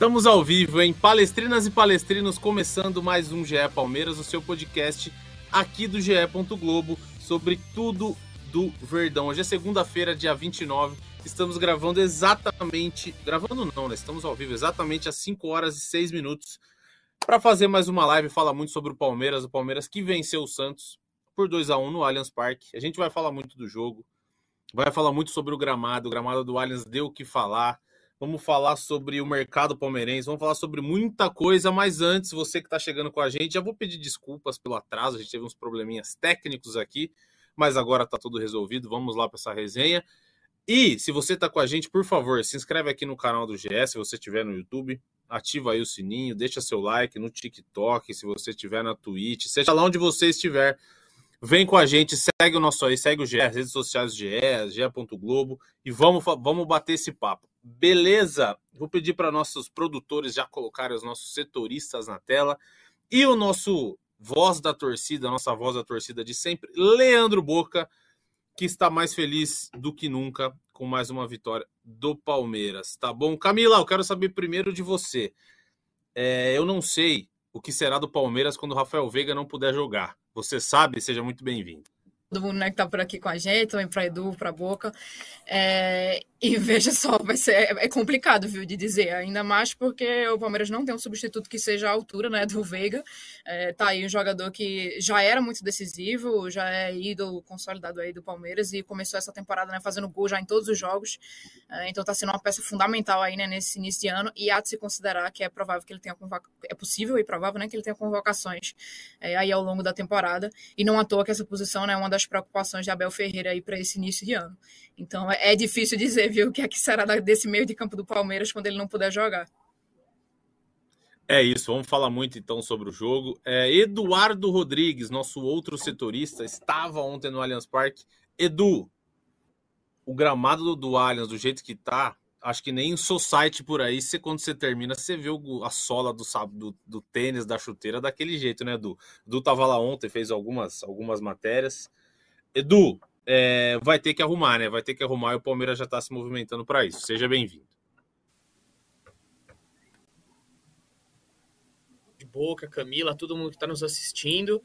Estamos ao vivo em Palestrinas e Palestrinos, começando mais um GE Palmeiras, o seu podcast aqui do GE. Globo sobre tudo do Verdão. Hoje é segunda-feira, dia 29. Estamos gravando exatamente. Gravando não, né? Estamos ao vivo exatamente às 5 horas e 6 minutos para fazer mais uma live. Fala muito sobre o Palmeiras, o Palmeiras que venceu o Santos por 2 a 1 no Allianz Parque. A gente vai falar muito do jogo, vai falar muito sobre o gramado. O gramado do Allianz deu o que falar vamos falar sobre o mercado palmeirense, vamos falar sobre muita coisa, mas antes, você que está chegando com a gente, já vou pedir desculpas pelo atraso, a gente teve uns probleminhas técnicos aqui, mas agora está tudo resolvido, vamos lá para essa resenha. E se você está com a gente, por favor, se inscreve aqui no canal do GS, se você estiver no YouTube, ativa aí o sininho, deixa seu like no TikTok, se você estiver na Twitch, seja lá onde você estiver, Vem com a gente, segue o nosso aí, segue o GE, as redes sociais do GE, ge.globo e vamos, vamos bater esse papo. Beleza? Vou pedir para nossos produtores já colocarem os nossos setoristas na tela e o nosso voz da torcida, nossa voz da torcida de sempre, Leandro Boca, que está mais feliz do que nunca com mais uma vitória do Palmeiras. Tá bom? Camila, eu quero saber primeiro de você. É, eu não sei o que será do Palmeiras quando o Rafael Veiga não puder jogar. Você sabe, seja muito bem-vindo. Todo mundo né, que está por aqui com a gente, também para Edu, para Boca. É, e veja só, vai ser é complicado, viu, de dizer, ainda mais porque o Palmeiras não tem um substituto que seja a altura, né, do Veiga. É, tá aí um jogador que já era muito decisivo, já é ídolo consolidado aí do Palmeiras e começou essa temporada, né, fazendo gol já em todos os jogos. É, então tá sendo uma peça fundamental aí, né, nesse início de ano e há de se considerar que é provável que ele tenha é possível e provável, né, que ele tenha convocações é, aí ao longo da temporada. E não à toa que essa posição, né, é uma das preocupações de Abel Ferreira aí para esse início de ano. Então é, é difícil dizer viu, o que é que será desse meio de campo do Palmeiras quando ele não puder jogar. É isso, vamos falar muito então sobre o jogo. É, Eduardo Rodrigues, nosso outro setorista, estava ontem no Allianz Parque. Edu, o gramado do Allianz, do jeito que tá, acho que nem em society por aí, você, quando você termina, você vê o, a sola do, do, do, tênis, da chuteira, daquele jeito, né, Edu? Edu tava lá ontem, fez algumas, algumas matérias. Edu, é, vai ter que arrumar, né? Vai ter que arrumar e o Palmeiras já está se movimentando para isso. Seja bem-vindo. De boca, Camila, todo mundo que está nos assistindo.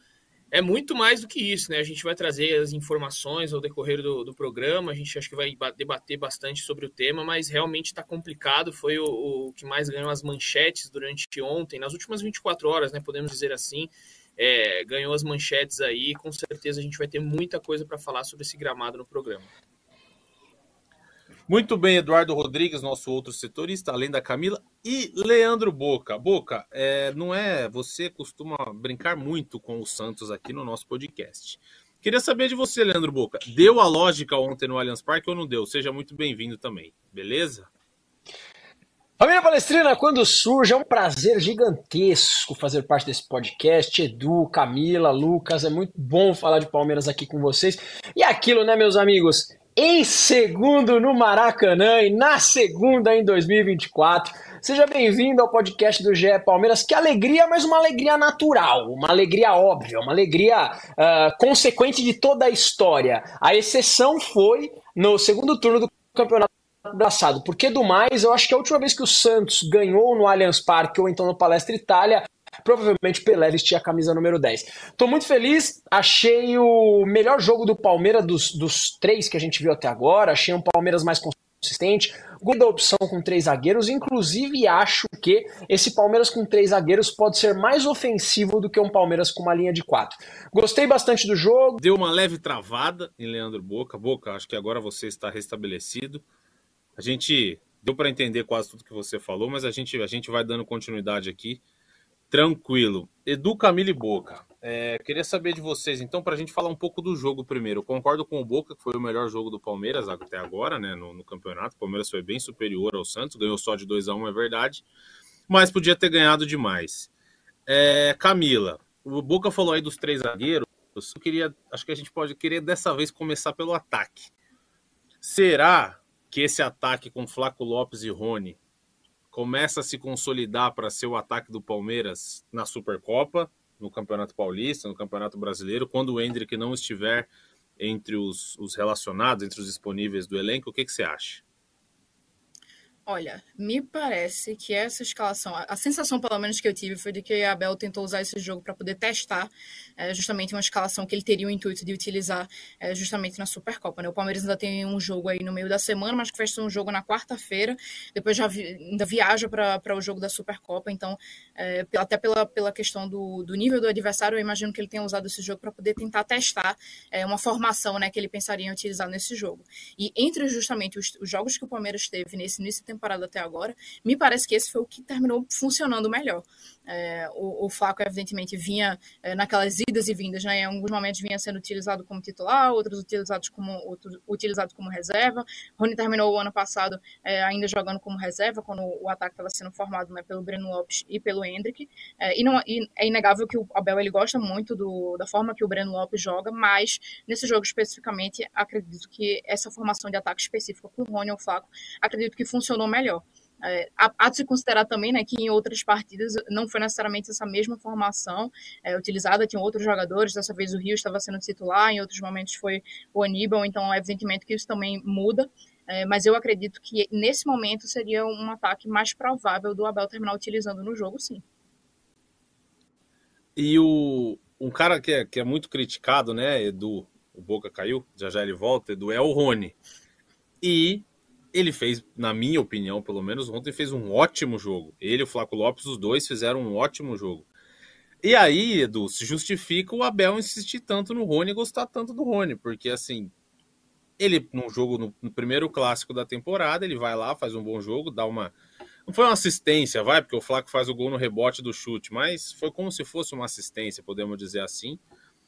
É muito mais do que isso, né? A gente vai trazer as informações ao decorrer do, do programa, a gente acho que vai debater bastante sobre o tema, mas realmente está complicado. Foi o, o que mais ganhou as manchetes durante ontem, nas últimas 24 horas, né? Podemos dizer assim é, ganhou as manchetes aí. Com certeza a gente vai ter muita coisa para falar sobre esse gramado no programa. Muito bem, Eduardo Rodrigues, nosso outro setorista, além da Camila, e Leandro Boca. Boca, é, não é? Você costuma brincar muito com o Santos aqui no nosso podcast. Queria saber de você, Leandro Boca. Deu a lógica ontem no Allianz Parque ou não deu? Seja muito bem-vindo também, beleza? Família Palestrina, quando surge, é um prazer gigantesco fazer parte desse podcast. Edu, Camila, Lucas, é muito bom falar de Palmeiras aqui com vocês. E aquilo, né, meus amigos? Em segundo no Maracanã e na segunda em 2024. Seja bem-vindo ao podcast do GE Palmeiras. Que alegria, mas uma alegria natural, uma alegria óbvia, uma alegria uh, consequente de toda a história. A exceção foi no segundo turno do campeonato abraçado. Porque do mais, eu acho que a última vez que o Santos ganhou no Allianz Parque ou então no Palestra Itália, provavelmente Pelé vestia a camisa número 10. Tô muito feliz, achei o melhor jogo do Palmeiras dos, dos três que a gente viu até agora, achei um Palmeiras mais consistente, gol da opção com três zagueiros, inclusive acho que esse Palmeiras com três zagueiros pode ser mais ofensivo do que um Palmeiras com uma linha de quatro. Gostei bastante do jogo. Deu uma leve travada em Leandro Boca. Boca, acho que agora você está restabelecido. A gente deu para entender quase tudo que você falou, mas a gente, a gente vai dando continuidade aqui. Tranquilo. Edu Camille Boca. É, queria saber de vocês, então, para a gente falar um pouco do jogo primeiro. Eu concordo com o Boca, que foi o melhor jogo do Palmeiras até agora, né, no, no campeonato. O Palmeiras foi bem superior ao Santos, ganhou só de 2 a 1 é verdade, mas podia ter ganhado demais. É, Camila, o Boca falou aí dos três zagueiros. Eu queria, acho que a gente pode querer dessa vez começar pelo ataque. Será que esse ataque com Flaco Lopes e Rony começa a se consolidar para ser o ataque do Palmeiras na Supercopa? no Campeonato Paulista, no Campeonato Brasileiro, quando o Hendrick não estiver entre os, os relacionados, entre os disponíveis do elenco, o que, que você acha? Olha, me parece que essa escalação, a sensação pelo menos que eu tive foi de que a Abel tentou usar esse jogo para poder testar é, justamente uma escalação que ele teria o intuito de utilizar é, justamente na Supercopa. Né? O Palmeiras ainda tem um jogo aí no meio da semana, mas que ser um jogo na quarta-feira, depois já vi, ainda viaja para o jogo da Supercopa, então é, até pela, pela questão do, do nível do adversário, eu imagino que ele tenha usado esse jogo para poder tentar testar é, uma formação né, que ele pensaria em utilizar nesse jogo. E entre justamente os, os jogos que o Palmeiras teve nesse início temporada até agora, me parece que esse foi o que terminou funcionando melhor. É, o, o Flaco, evidentemente, vinha é, naquelas idas e vindas, né? Em alguns momentos vinha sendo utilizado como titular, outros utilizados como, outros, utilizados como reserva. Rony terminou o ano passado é, ainda jogando como reserva, quando o ataque estava sendo formado né, pelo Breno Lopes e pelo Hendrick. É, e, não, e é inegável que o Abel ele gosta muito do, da forma que o Breno Lopes joga, mas nesse jogo especificamente, acredito que essa formação de ataque específica com o Rony ou o Flaco, acredito que funcionou melhor. É, há de se considerar também né, que em outras partidas não foi necessariamente essa mesma formação é, utilizada, tinham outros jogadores, dessa vez o Rio estava sendo titular, em outros momentos foi o Aníbal, então evidentemente que isso também muda, é, mas eu acredito que nesse momento seria um ataque mais provável do Abel terminar utilizando no jogo, sim. E o, um cara que é, que é muito criticado, né, Edu, o Boca caiu, já já ele volta, Edu, é o Rony. E ele fez, na minha opinião, pelo menos ontem, fez um ótimo jogo. Ele e o Flaco Lopes, os dois fizeram um ótimo jogo. E aí, Edu, se justifica o Abel insistir tanto no Rony e gostar tanto do Rony, porque assim, ele no jogo, no, no, primeiro clássico da temporada, ele vai lá, faz um bom jogo, dá uma. Não foi uma assistência, vai, porque o Flaco faz o gol no rebote do chute, mas foi como se fosse uma assistência, podemos dizer assim.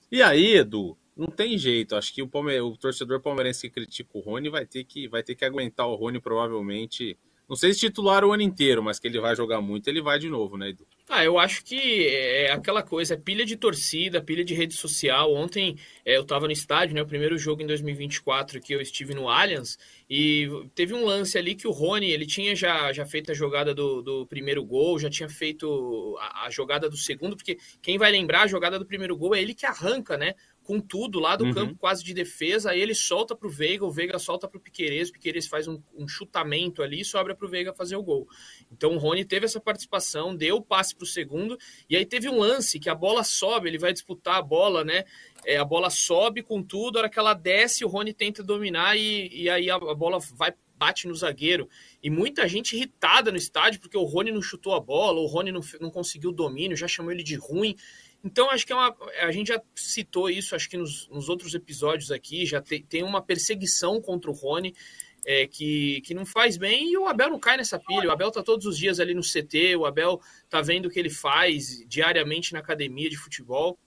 E aí, Edu, não tem jeito. Acho que o, Palme... o torcedor palmeirense que critica o Rony vai ter que, vai ter que aguentar o Rony provavelmente. Não sei se titular o ano inteiro, mas que ele vai jogar muito, ele vai de novo, né, Edu? Ah, eu acho que é aquela coisa, é pilha de torcida, pilha de rede social. Ontem é, eu estava no estádio, né? O primeiro jogo em 2024 que eu estive no Allianz, e teve um lance ali que o Rony, ele tinha já, já feito a jogada do, do primeiro gol, já tinha feito a, a jogada do segundo, porque quem vai lembrar a jogada do primeiro gol é ele que arranca, né? Com tudo lá do uhum. campo, quase de defesa. Aí ele solta para o Veiga, o Veiga solta para o Piqueires, o Piqueires faz um, um chutamento ali e sobra para o Veiga fazer o gol. Então o Rony teve essa participação, deu o passe para o segundo, e aí teve um lance que a bola sobe, ele vai disputar a bola, né? É, a bola sobe com tudo, a hora que ela desce, o Rony tenta dominar e, e aí a, a bola vai bate no zagueiro. E muita gente irritada no estádio porque o Rony não chutou a bola, o Rony não, não conseguiu o domínio, já chamou ele de ruim. Então, acho que é uma. A gente já citou isso, acho que nos, nos outros episódios aqui, já te, tem uma perseguição contra o Rony. É, que, que não faz bem e o Abel não cai nessa pilha. O Abel tá todos os dias ali no CT, o Abel tá vendo o que ele faz diariamente na academia de futebol.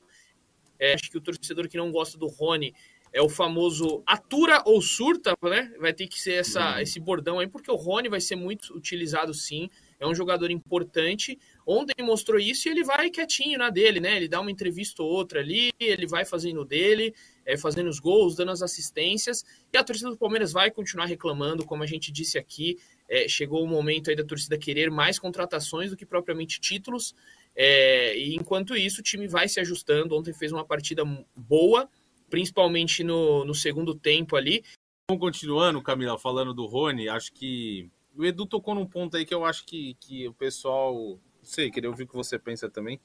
É, acho que o torcedor que não gosta do Rony é o famoso atura ou surta, né? Vai ter que ser essa, uhum. esse bordão aí, porque o Rony vai ser muito utilizado sim é um jogador importante. Ontem mostrou isso e ele vai quietinho na dele, né? Ele dá uma entrevista ou outra ali, ele vai fazendo dele, é, fazendo os gols, dando as assistências. E a torcida do Palmeiras vai continuar reclamando, como a gente disse aqui. É, chegou o momento aí da torcida querer mais contratações do que propriamente títulos. É, e enquanto isso, o time vai se ajustando. Ontem fez uma partida boa, principalmente no, no segundo tempo ali. Vamos continuando, Camila, falando do Rony, acho que o Edu tocou num ponto aí que eu acho que, que o pessoal. Não sei, queria ouvir o que você pensa também.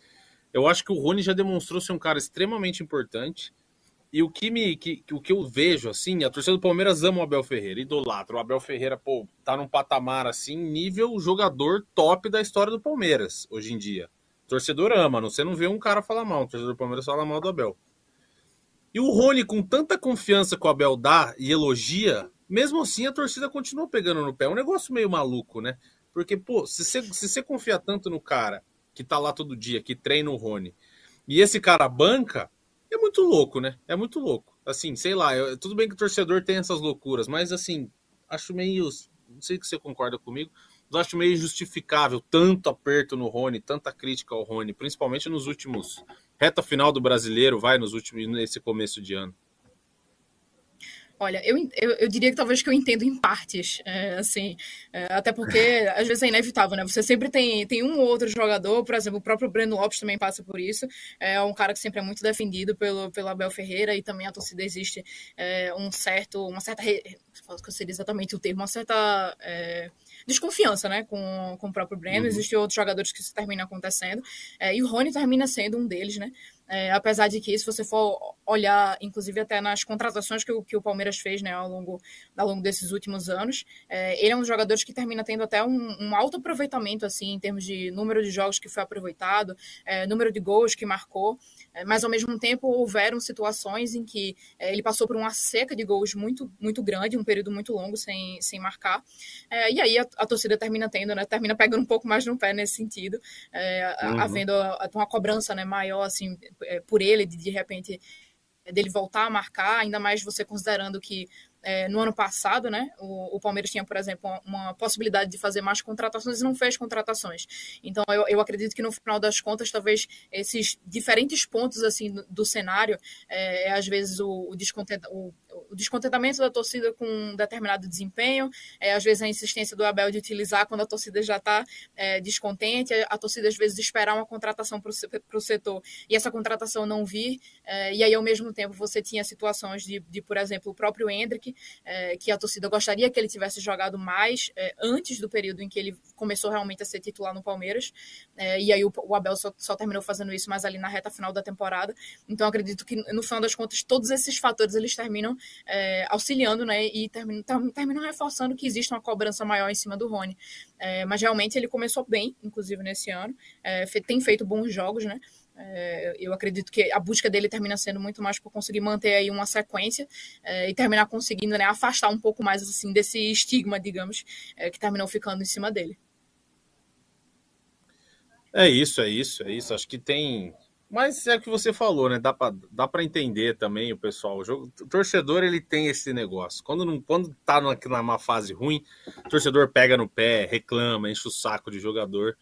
Eu acho que o Rony já demonstrou ser um cara extremamente importante. E o que me que, o que eu vejo, assim, a torcida do Palmeiras ama o Abel Ferreira, idolatra. O Abel Ferreira, pô, tá num patamar assim, nível jogador top da história do Palmeiras, hoje em dia. O torcedor ama, você não vê um cara falar mal, o torcedor do Palmeiras fala mal do Abel. E o Rony, com tanta confiança que o Abel dá e elogia, mesmo assim, a torcida continua pegando no pé. É um negócio meio maluco, né? Porque, pô, se você, se você confia tanto no cara que tá lá todo dia, que treina o Rony, e esse cara banca, é muito louco, né? É muito louco. Assim, sei lá, eu, tudo bem que o torcedor tem essas loucuras, mas assim, acho meio. Não sei se você concorda comigo, mas acho meio justificável tanto aperto no Rony, tanta crítica ao Rony, principalmente nos últimos. Reta final do brasileiro, vai nos últimos. nesse começo de ano. Olha, eu, eu, eu, diria que talvez que eu entendo em partes, é, assim, é, até porque às vezes é inevitável, né? Você sempre tem, tem um ou outro jogador, por exemplo, o próprio Breno Lopes também passa por isso, é um cara que sempre é muito defendido pelo, pelo Abel Ferreira e também a torcida existe é, um certo, uma certa, que seria exatamente o termo, uma certa é, desconfiança, né, com, com o próprio Breno, uhum. existem outros jogadores que isso termina acontecendo, é, e o Rony termina sendo um deles, né, é, apesar de que, se você for olhar, inclusive até nas contratações que o, que o Palmeiras fez né, ao, longo, ao longo desses últimos anos, é, ele é um dos jogadores que termina tendo até um, um, alto aproveitamento assim, em termos de número de jogos que foi aproveitado, é, número de gols que marcou, é, mas ao mesmo tempo houveram situações em que é, ele passou por uma seca de gols muito, muito grande, um período muito longo sem, sem marcar, é, e aí a, a, torcida termina tendo, né, termina pegando um pouco mais no pé nesse sentido, uhum. havendo uma cobrança né, maior assim por ele, de, de repente dele voltar a marcar, ainda mais você considerando que é, no ano passado, né, o, o, Palmeiras tinha, por exemplo, uma, uma, possibilidade de fazer mais contratações e não fez contratações. Então, eu, eu acredito que no final das contas, talvez esses diferentes pontos assim do, do cenário, é, é, às vezes o, o, o, o, descontentamento da torcida com um determinado desempenho, é, às vezes a insistência do Abel de utilizar quando a torcida já está é, descontente, a, a, torcida às vezes esperar uma contratação para o setor e essa contratação não vir, é, e aí ao mesmo tempo você tinha situações de, de por exemplo, o próprio Hendrick, é, que a torcida gostaria que ele tivesse jogado mais é, antes do período em que ele começou realmente a ser titular no Palmeiras. É, e aí o, o Abel só, só, terminou fazendo isso mais ali na reta final da temporada. Então acredito que no final das contas todos esses fatores eles terminam é, auxiliando, né? E terminam, reforçando que existe uma cobrança maior em cima do Rony. É, mas realmente ele começou bem, inclusive nesse ano, é, tem feito bons jogos, né? É, eu acredito que a busca dele termina sendo muito mais por conseguir manter aí uma sequência é, e terminar conseguindo né, afastar um pouco mais assim desse estigma, digamos, é, que terminou ficando em cima dele. É isso, é isso, é isso. Acho que tem. Mas é o que você falou, né? Dá para dá pra entender também o pessoal. O, jogo, o torcedor ele tem esse negócio. Quando, não, quando tá numa, numa fase ruim, o torcedor pega no pé, reclama, enche o saco de jogador.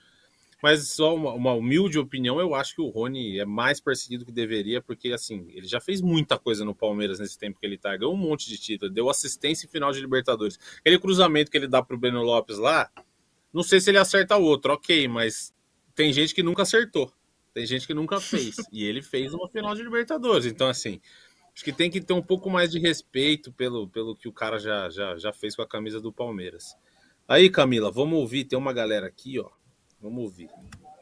Mas só uma, uma, humilde opinião, eu acho que o Rony é mais perseguido que deveria, porque assim, ele já fez muita coisa no Palmeiras nesse tempo que ele tá, ganhou um monte de título, deu assistência em final de Libertadores. Aquele cruzamento que ele dá pro Breno Lopes lá, não sei se ele acerta o outro, ok, mas tem gente que nunca acertou, tem gente que nunca fez, e ele fez uma final de Libertadores, então assim, acho que tem que ter um pouco mais de respeito pelo, pelo que o cara já, já, já fez com a camisa do Palmeiras. Aí, Camila, vamos ouvir, tem uma galera aqui, ó, Vamos ouvir.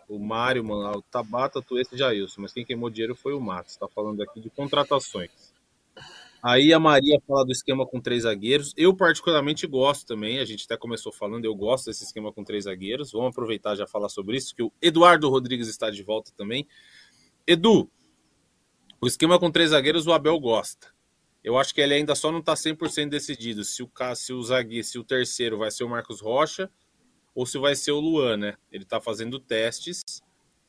O Mário, mano, o Tabata, tu esse Jailson, mas quem queimou dinheiro foi o Matos. Tá falando aqui de contratações. Aí a Maria fala do esquema com três zagueiros. Eu, particularmente, gosto também. A gente até começou falando, eu gosto desse esquema com três zagueiros. Vamos aproveitar já falar sobre isso, que o Eduardo Rodrigues está de volta também. Edu, o esquema com três zagueiros o Abel gosta. Eu acho que ele ainda só não está 100% decidido se o, se o zagueiro, se o terceiro vai ser o Marcos Rocha ou se vai ser o Luan, né? Ele está fazendo testes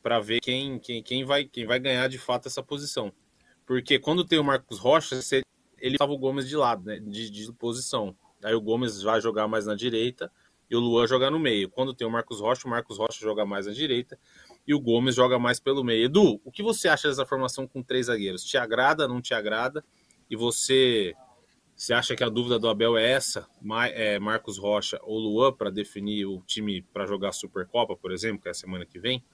para ver quem, quem, quem, vai, quem vai ganhar de fato essa posição. Porque quando tem o Marcos Rocha, ele estava o Gomes de lado, né? De, de, posição. Aí o Gomes vai jogar mais na direita e o Luan jogar no meio. Quando tem o Marcos Rocha, o Marcos Rocha joga mais na direita e o Gomes joga mais pelo meio. Edu, o que você acha dessa formação com três zagueiros? Te agrada, não te agrada? E você você acha que a dúvida do Abel é essa? É Marcos Rocha ou Luan para definir o time para jogar a Supercopa, por exemplo, que é a semana que vem?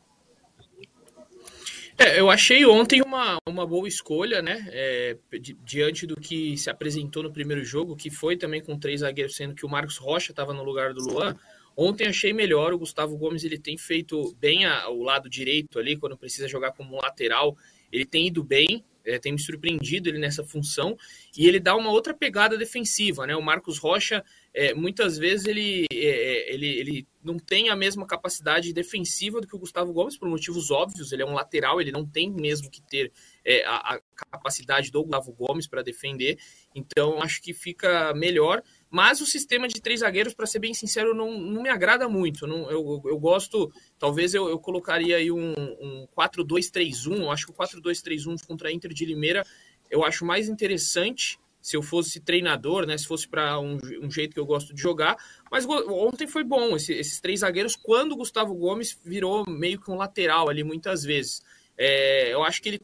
É, eu achei ontem uma, uma boa escolha, né? É, diante do que se apresentou no primeiro jogo, que foi também com três zagueiros, sendo que o Marcos Rocha estava no lugar do Luan. Ontem achei melhor. O Gustavo Gomes ele tem feito bem a, o lado direito ali, quando precisa jogar como lateral. Ele tem ido bem é, tem me surpreendido ele nessa função e ele dá uma outra pegada defensiva, né? O Marcos Rocha, é, muitas vezes ele, é, é, ele, ele não tem a mesma capacidade defensiva do que o Gustavo Gomes por motivos óbvios. Ele é um lateral, ele não tem mesmo que ter é, a, a, capacidade do Gustavo Gomes para defender. Então acho que fica melhor Mas o sistema de três zagueiros, para ser bem sincero, não, não me agrada muito. Não, eu, eu gosto, talvez eu, eu colocaria aí um, um 4-2-3-1. Eu acho que o 4-2-3-1 contra a Inter de Limeira eu acho mais interessante se eu fosse treinador, né? Se fosse para um, um, jeito que eu gosto de jogar. Mas ontem foi bom esse, esses três zagueiros. Quando o Gustavo Gomes virou meio que um lateral ali muitas vezes. É, eu acho que ele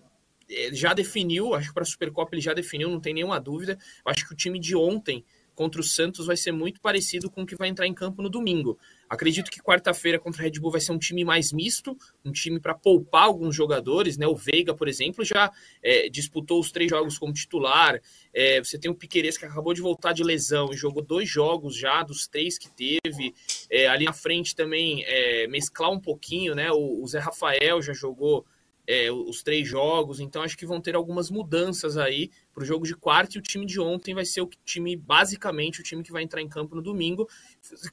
é, já definiu, acho que para a Supercopa ele já definiu, não tem nenhuma dúvida. Eu acho que o time de ontem contra o Santos vai ser muito parecido com o que vai entrar em campo no domingo. Acredito que quarta-feira contra o Red Bull vai ser um time mais misto, um time para poupar alguns jogadores, né? O Veiga, por exemplo, já é, disputou os três jogos como titular. É, você tem o Piqueires que acabou de voltar de lesão e jogou dois jogos já dos três que teve. É, ali na frente também é, mesclar um pouquinho, né? O, o Zé Rafael já jogou é, os três jogos, então acho que vão ter algumas mudanças aí para o jogo de quarta e o time de ontem vai ser o time, basicamente, o time que vai entrar em campo no domingo,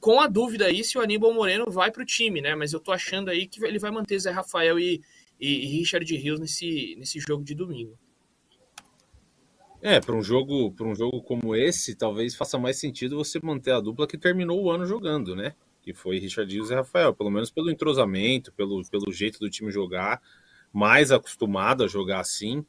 com a dúvida aí se o Aníbal Moreno vai para o time, né? Mas eu tô achando aí que ele vai manter Zé Rafael e, e, Richard Rios nesse, nesse jogo de domingo. É, para um jogo, para um jogo como esse, talvez faça mais sentido você manter a dupla que terminou o ano jogando, né? Que foi Richard Rios e Rafael, pelo menos pelo entrosamento, pelo, pelo jeito do time jogar mais acostumado a jogar assim.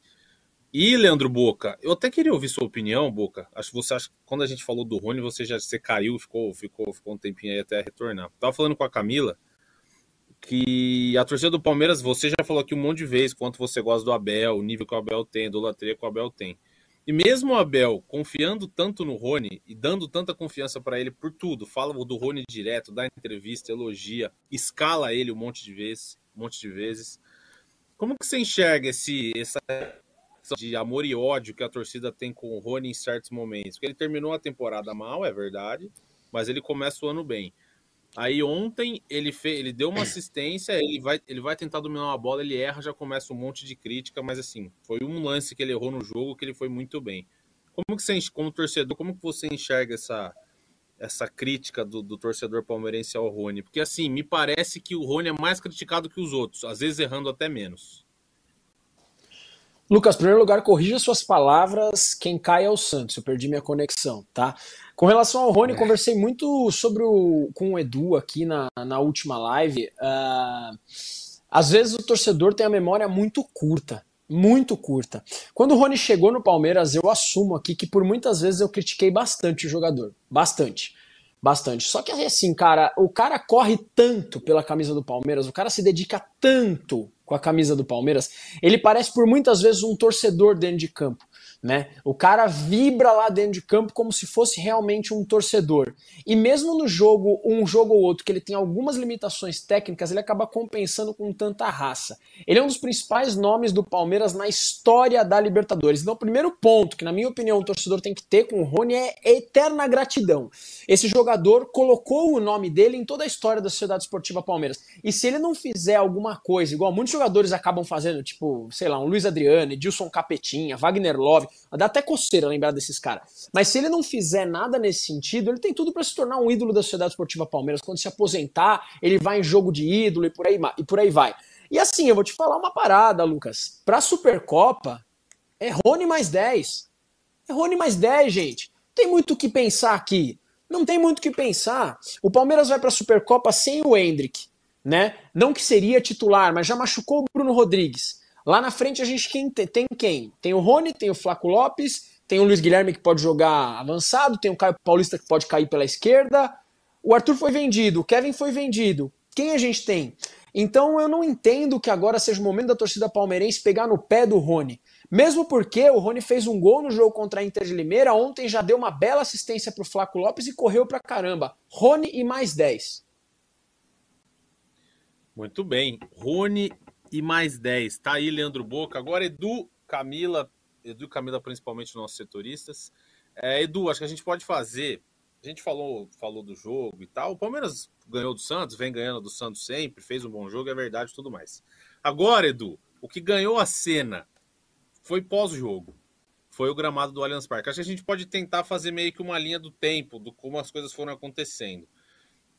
E Leandro Boca, eu até queria ouvir sua opinião, Boca. Acho que você acha que quando a gente falou do Rony, você já você caiu, ficou, ficou, ficou um tempinho aí até retornar. Tava falando com a Camila que a torcida do Palmeiras, você já falou aqui um monte de vezes quanto você gosta do Abel, o nível que o Abel tem, do idolatria que o Abel tem. E mesmo o Abel confiando tanto no Rony e dando tanta confiança para ele por tudo, fala do Rony direto, dá entrevista, elogia, escala ele um monte de vezes, um monte de vezes. Como que você enxerga esse essa de amor e ódio que a torcida tem com o Rony em certos momentos? Porque ele terminou a temporada mal, é verdade, mas ele começa o ano bem. Aí ontem ele fez, ele deu uma assistência, ele vai, ele vai tentar dominar uma bola, ele erra, já começa um monte de crítica, mas assim, foi um lance que ele errou no jogo que ele foi muito bem. Como que você, como torcedor, como que você enxerga essa essa crítica do, do, torcedor palmeirense ao Rony? Porque, assim, me parece que o Rony é mais criticado que os outros, às vezes errando até menos. Lucas, em primeiro lugar, corrija suas palavras. Quem cai é o Santos. Eu perdi minha conexão, tá? Com relação ao Rony, é. conversei muito sobre o, com o Edu aqui na, na última live. Uh, às vezes o torcedor tem a memória muito curta muito curta. Quando o Rony chegou no Palmeiras, eu assumo aqui que por muitas vezes eu critiquei bastante o jogador. Bastante. Bastante. Só que assim, cara, o cara corre tanto pela camisa do Palmeiras, o cara se dedica tanto com a camisa do Palmeiras, ele parece por muitas vezes um torcedor dentro de campo né? O cara vibra lá dentro de campo como se fosse realmente um torcedor. E mesmo no jogo, um jogo ou outro, que ele tem algumas limitações técnicas, ele acaba compensando com tanta raça. Ele é um dos principais nomes do Palmeiras na história da Libertadores. Então, o primeiro ponto que, na minha opinião, o torcedor tem que ter com o Rony é eterna gratidão. Esse jogador colocou o nome dele em toda a história da Sociedade Esportiva Palmeiras. E se ele não fizer alguma coisa, igual muitos jogadores acabam fazendo, tipo, sei lá, um Luiz Adriano, Edilson Capetinha, Wagner Love, Dá até coceira lembrar desses caras. Mas se ele não fizer nada nesse sentido, ele tem tudo para se tornar um ídolo da Sociedade Esportiva Palmeiras. Quando se aposentar, ele vai em jogo de ídolo e por aí, e por aí vai. E assim, eu vou te falar uma parada, Lucas. Pra Supercopa, é Rony mais 10. É Rony mais 10, gente. Tem muito o que pensar aqui. Não tem muito o que pensar. O Palmeiras vai pra Supercopa sem o Hendrick, né? Não que seria titular, mas já machucou o Bruno Rodrigues. Lá na frente a gente tem, quem? Tem o Rony, tem o Flaco Lopes, tem o Luiz Guilherme que pode jogar avançado, tem o Caio Paulista que pode cair pela esquerda. O Arthur foi vendido, o Kevin foi vendido. Quem a gente tem? Então eu não entendo que agora seja o momento da torcida palmeirense pegar no pé do Rony. Mesmo porque o Rony fez um gol no jogo contra a Inter de Limeira, ontem já deu uma bela assistência para o Flaco Lopes e correu pra caramba. Rony e mais 10. Muito bem. Rony e mais 10. Tá aí, Leandro Boca. Agora, Edu, Camila, Edu Camila, principalmente nossos setoristas. É, Edu, acho que a gente pode fazer. A gente falou, falou do jogo e tal. O Palmeiras ganhou do Santos, vem ganhando do Santos sempre, fez um bom jogo, é verdade tudo mais. Agora, Edu, o que ganhou a cena foi pós-jogo. Foi o gramado do Allianz Parque. Acho que a gente pode tentar fazer meio que uma linha do tempo, do como as coisas foram acontecendo.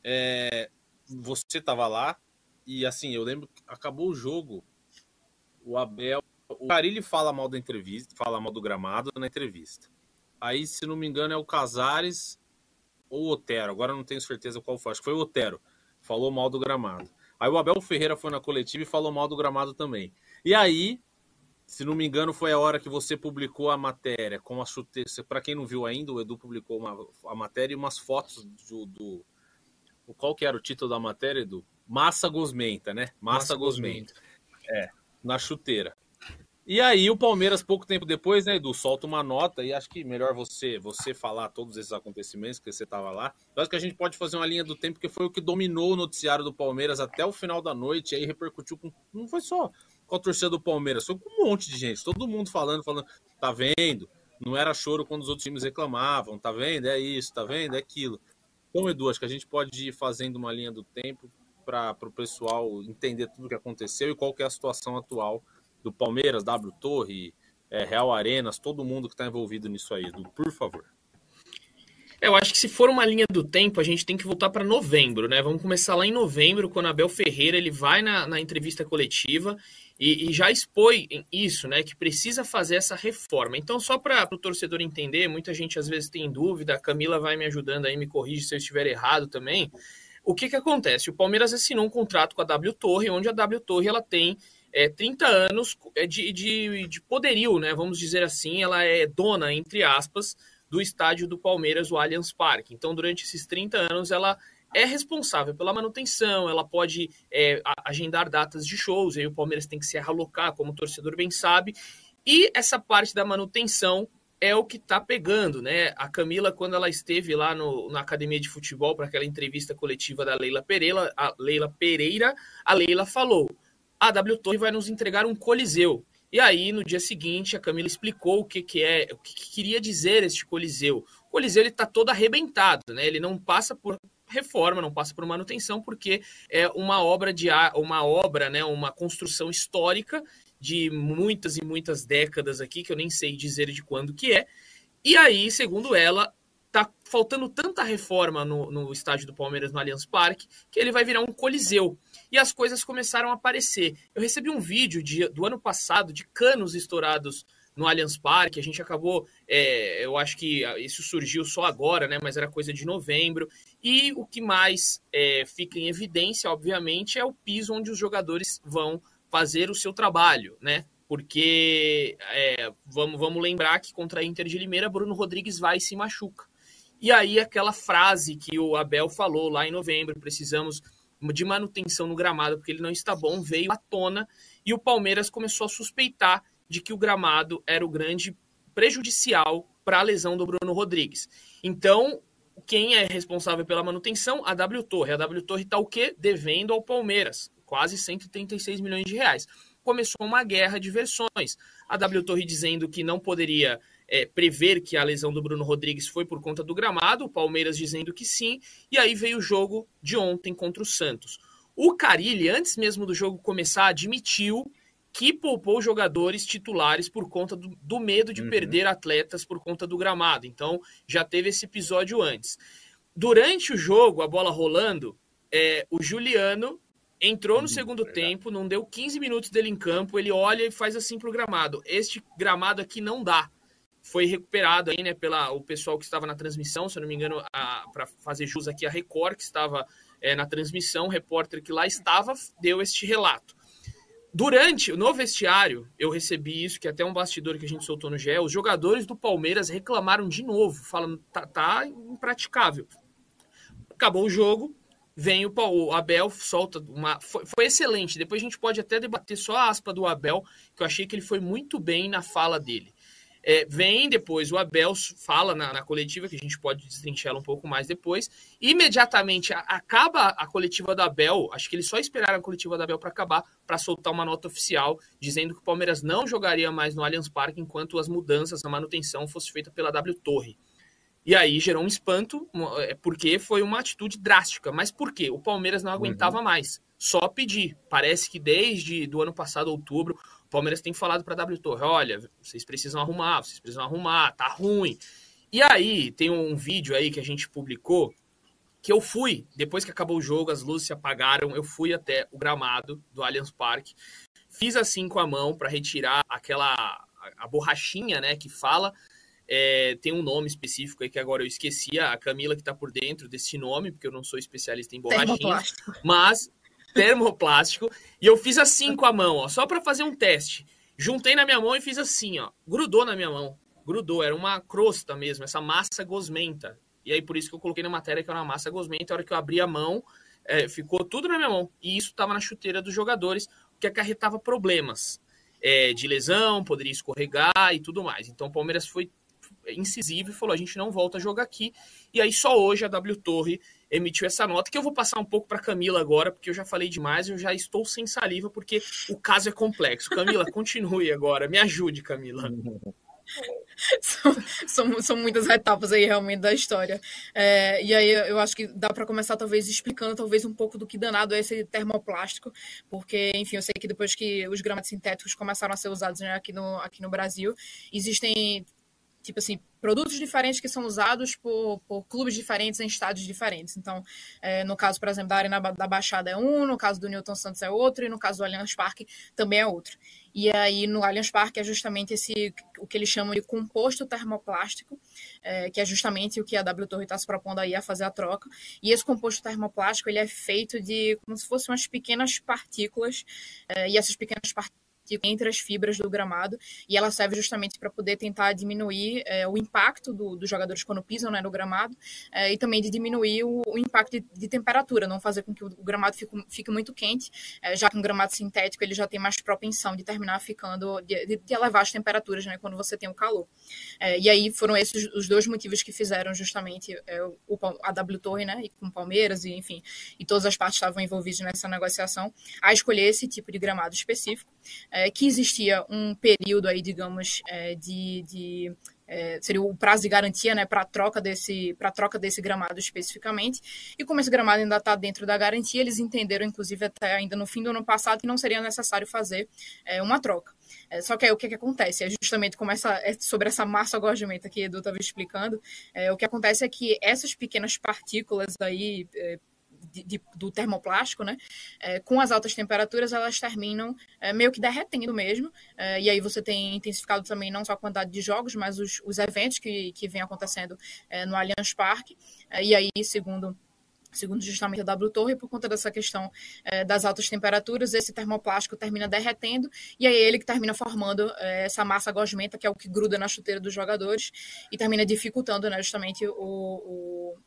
É, você estava lá, e assim, eu lembro que acabou o jogo, o Abel. O Carilli fala mal da entrevista, fala mal do gramado na entrevista. Aí, se não me engano, é o Casares ou Otero, agora não tenho certeza qual foi, acho que foi o Otero, falou mal do gramado. Aí o Abel Ferreira foi na coletiva e falou mal do gramado também. E aí, se não me engano, foi a hora que você publicou a matéria com a chuteira. Para quem não viu ainda, o Edu publicou uma, a matéria e umas fotos do, do. Qual que era o título da matéria, Edu? Massa Gosmenta, né? Massa, Massa Gosmenta. Gosmenta. É, na chuteira. E aí o Palmeiras, pouco tempo depois, né, Edu, solta uma nota, e acho que melhor você você falar todos esses acontecimentos, que você estava lá. Eu acho que a gente pode fazer uma linha do tempo, que foi o que dominou o noticiário do Palmeiras até o final da noite, e aí repercutiu com. Não foi só com a torcida do Palmeiras, foi com um monte de gente, todo mundo falando, falando, tá vendo? Não era choro quando os outros times reclamavam, tá vendo? É isso, tá vendo? É aquilo. Então, Edu, acho que a gente pode ir fazendo uma linha do tempo para o pessoal entender tudo o que aconteceu e qual que é a situação atual do Palmeiras, W Torre, é, Real Arenas, todo mundo que está envolvido nisso aí, Edu, por favor. Eu acho que se for uma linha do tempo, a gente tem que voltar para novembro, né? Vamos começar lá em novembro, quando Abel Ferreira ele vai na, na entrevista coletiva e, e, já expõe isso, né? Que precisa fazer essa reforma. Então, só para o torcedor entender, muita gente às vezes tem dúvida, a Camila vai me ajudando aí, me corrige se eu estiver errado também. O que, que acontece? O Palmeiras assinou um contrato com a W Torre, onde a W Torre ela tem é, 30 anos é, de, de, de poderio, né? Vamos dizer assim, ela é dona, entre aspas, do estádio do Palmeiras, o Allianz Parque. Então, durante esses 30 anos, ela é responsável pela manutenção, ela pode é, agendar datas de shows, aí o Palmeiras tem que se alocar, como o torcedor bem sabe, e essa parte da manutenção é o que está pegando, né? A Camila, quando ela esteve lá no, na academia de futebol para aquela entrevista coletiva da Leila Pereira, a Leila Pereira, a Leila falou: a W Torre vai nos entregar um coliseu. E aí, no dia seguinte, a Camila explicou o que, que é, o que, que queria dizer este coliseu. O coliseu ele está todo arrebentado, né? Ele não passa por reforma, não passa por manutenção, porque é uma obra de uma obra, né, uma construção histórica de muitas e muitas décadas aqui, que eu nem sei dizer de quando que é. E aí, segundo ela, tá faltando tanta reforma no, no estádio do Palmeiras no Allianz Parque que ele vai virar um coliseu. E as coisas começaram a aparecer. Eu recebi um vídeo de, do ano passado de canos estourados no Allianz Parque. A gente acabou, é, eu acho que isso surgiu só agora, né? Mas era coisa de novembro. E o que mais é, fica em evidência, obviamente, é o piso onde os jogadores vão fazer o seu trabalho, né? Porque é, vamos, vamos lembrar que contra a Inter de Limeira, Bruno Rodrigues vai e se machuca. E aí aquela frase que o Abel falou lá em novembro, precisamos de manutenção no gramado porque ele não está bom, veio à tona e o Palmeiras começou a suspeitar de que o gramado era o grande prejudicial para a lesão do Bruno Rodrigues. Então, quem é responsável pela manutenção? A W Torre. A W Torre está o quê? Devendo ao Palmeiras, quase 136 milhões de reais. Começou uma guerra de versões. A W Torre dizendo que não poderia é, prever que a lesão do Bruno Rodrigues foi por conta do gramado, o Palmeiras dizendo que sim, e aí veio o jogo de ontem contra o Santos. O Carilli, antes mesmo do jogo começar, admitiu que poupou jogadores titulares por conta do, do medo de uhum. perder atletas por conta do gramado. Então, já teve esse episódio antes. Durante o jogo, a bola rolando, é, o Juliano entrou no segundo tempo, não deu 15 minutos dele em campo, ele olha e faz assim pro gramado. Este gramado aqui não dá foi recuperado aí, né, pela o pessoal que estava na transmissão, se eu não me engano, para fazer jus aqui a Record, que estava é, na transmissão, o repórter que lá estava deu este relato. Durante, no vestiário, eu recebi isso, que é até um bastidor que a gente soltou no GE, os jogadores do Palmeiras reclamaram de novo, falando, tá, tá impraticável. Acabou o jogo, vem o, o Abel, solta uma. Foi, foi, excelente. Depois a gente pode até debater só a aspa do Abel, que eu achei que ele foi muito bem na fala dele. É, vem depois o Abel fala na, na, coletiva, que a gente pode destrinchá-la um pouco mais depois. Imediatamente a, acaba a coletiva do Abel, acho que eles só esperaram a coletiva do Abel para acabar, para soltar uma nota oficial dizendo que o Palmeiras não jogaria mais no Allianz Parque enquanto as mudanças, a manutenção fosse feita pela W Torre. E aí gerou um espanto, é, porque foi uma atitude drástica. Mas por quê? O Palmeiras não aguentava uhum. mais. Só pedir. Parece que desde do ano passado, outubro, o Palmeiras tem falado para a W Torre: olha, vocês precisam arrumar, vocês precisam arrumar, tá ruim. E aí, tem um vídeo aí que a gente publicou que eu fui, depois que acabou o jogo, as luzes se apagaram, eu fui até o gramado do Allianz Parque, fiz assim com a mão para retirar aquela a, a borrachinha, né, que fala é, tem um nome específico aí que agora eu esqueci, a Camila que está por dentro desse nome, porque eu não sou especialista em borrachinhas, mas termoplástico, e eu fiz assim com a mão, ó, só para fazer um teste. Juntei na minha mão e fiz assim, ó, grudou na minha mão, grudou, era uma crosta mesmo, essa massa gosmenta. E aí por isso que eu coloquei na matéria que era uma massa gosmenta, a hora que eu abri a mão, é, ficou tudo na minha mão. E isso estava na chuteira dos jogadores, o que acarretava problemas é, de lesão, poderia escorregar e tudo mais. Então o Palmeiras foi incisivo e falou: a gente não volta a jogar aqui. E aí só hoje a W Torre emitiu essa nota, que eu vou passar um pouco para Camila agora, porque eu já falei demais, eu já estou sem saliva, porque o caso é complexo. Camila, continue agora, me ajude, Camila. São, são, são, muitas etapas aí realmente da história. É, e aí eu acho que dá para começar talvez explicando talvez um pouco do que danado é esse termoplástico, porque enfim, eu sei que depois que os gramados sintéticos começaram a ser usados né, aqui, no, aqui no Brasil, existem tipo assim, produtos diferentes que são usados por, por clubes diferentes em estádios diferentes. Então, é, no caso, por exemplo, da Arena da Baixada é um, no caso do Newton Santos é outro, e no caso do Allianz Parque também é outro. E aí, no Allianz Parque é justamente esse, o que eles chamam de composto termoplástico, é, que é justamente o que a W Torre está se propondo aí a fazer a troca. E esse composto termoplástico, ele é feito de como se fossem umas pequenas partículas, é, e essas pequenas partículas entre as fibras do gramado e ela serve justamente para poder tentar diminuir é, o impacto do, dos jogadores quando pisam né, no gramado é, e também de diminuir o, o impacto de, de, temperatura, não fazer com que o, o gramado fique, fique, muito quente, é, já que um gramado sintético ele já tem mais propensão de terminar ficando, de, de, elevar as temperaturas né, quando você tem o calor. e aí foram esses os dois motivos que fizeram justamente o, a W Torre, né, e com Palmeiras e enfim, e todas as partes estavam envolvidas nessa negociação, a escolher esse tipo de gramado específico é, que existia um período aí, digamos, é, de, de é, seria o prazo de garantia né, para troca, desse, troca desse gramado especificamente. E como esse gramado ainda está dentro da garantia, eles entenderam, inclusive, até ainda no fim do ano passado, que não seria necessário fazer é, uma troca. É, só que aí o que, que acontece? É justamente como essa, é sobre essa massa gosmenta que Edu estava explicando, é, o que acontece é que essas pequenas partículas aí é, de, do termoplástico, né? É, com as altas temperaturas, elas terminam é, meio que derretendo mesmo. É, e aí você tem intensificado também não só a quantidade de jogos, mas os, os eventos que, que vêm acontecendo é, no Allianz Parque. É, e aí, segundo segundo justamente a W Torre, por conta dessa questão é, das altas temperaturas, esse termoplástico termina derretendo, e aí ele que termina formando é, essa massa gosmenta, que é o que gruda na chuteira dos jogadores, e termina dificultando né, justamente o, o,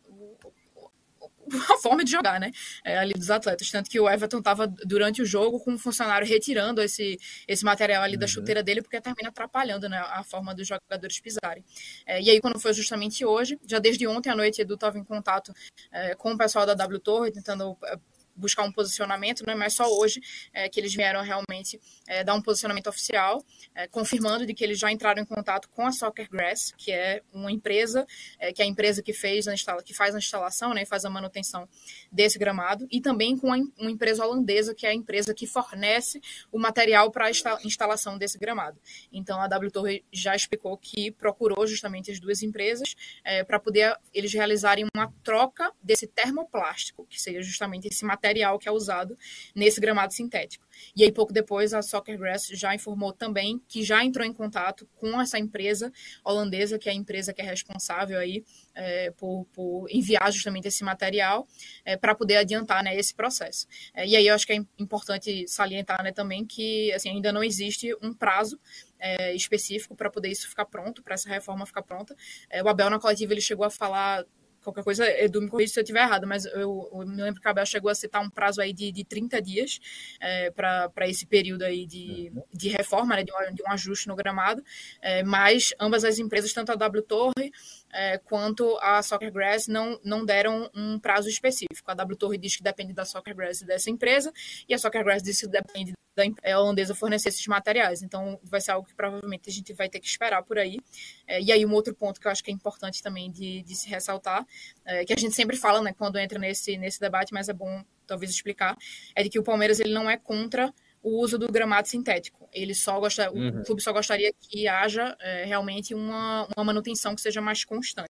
a forma de jogar, né? É, ali dos atletas. Tanto que o Everton estava durante o jogo com um funcionário retirando esse, esse material ali uhum. da chuteira dele, porque termina atrapalhando né, a forma dos jogadores pisarem. É, e aí, quando foi justamente hoje, já desde ontem à noite, Edu estava em contato é, com o pessoal da W Torre, tentando é, buscar um posicionamento, não é mais só hoje é, que eles vieram realmente é, dar um posicionamento oficial, é, confirmando de que eles já entraram em contato com a Soccer Grass, que é uma empresa, é, que é a empresa que fez a instala, que faz a instalação, né, faz a manutenção desse gramado, e também com uma empresa holandesa, que é a empresa que fornece o material para a instalação desse gramado. Então a W Torre já explicou que procurou justamente as duas empresas é, para poder eles realizarem uma troca desse termoplástico, que seria justamente esse material material que é usado nesse gramado sintético. E aí, pouco depois, a Soccergrass já informou também que já entrou em contato com essa empresa holandesa, que é a empresa que é responsável aí é, por, por, enviar justamente esse material é, para poder adiantar né, esse processo. É, e aí eu acho que é importante salientar né, também que assim, ainda não existe um prazo é, específico para poder isso ficar pronto, para essa reforma ficar pronta. É, o Abel na coletiva ele chegou a falar qualquer coisa, Edu me corrige se eu estiver errado, mas eu, eu, me lembro que a Abel chegou a citar um prazo aí de, de 30 dias é, para esse período aí de, uhum. de reforma, né, de, um, de um ajuste no gramado, é, mas ambas as empresas, tanto a W Torre é, quanto a Soccer Grass, não, não deram um prazo específico. A W Torre diz que depende da Soccer Grass dessa empresa, e a Soccer Grass diz que depende da é, holandesa fornecer esses materiais. Então, vai ser algo que provavelmente a gente vai ter que esperar por aí. É, e aí, um outro ponto que eu acho que é importante também de, de se ressaltar, é, que a gente sempre fala, né, quando entra nesse, nesse debate, mas é bom talvez explicar, é de que o Palmeiras ele não é contra o uso do gramado sintético. Ele só gosta, uhum. O clube só gostaria que haja é, realmente uma, uma manutenção que seja mais constante.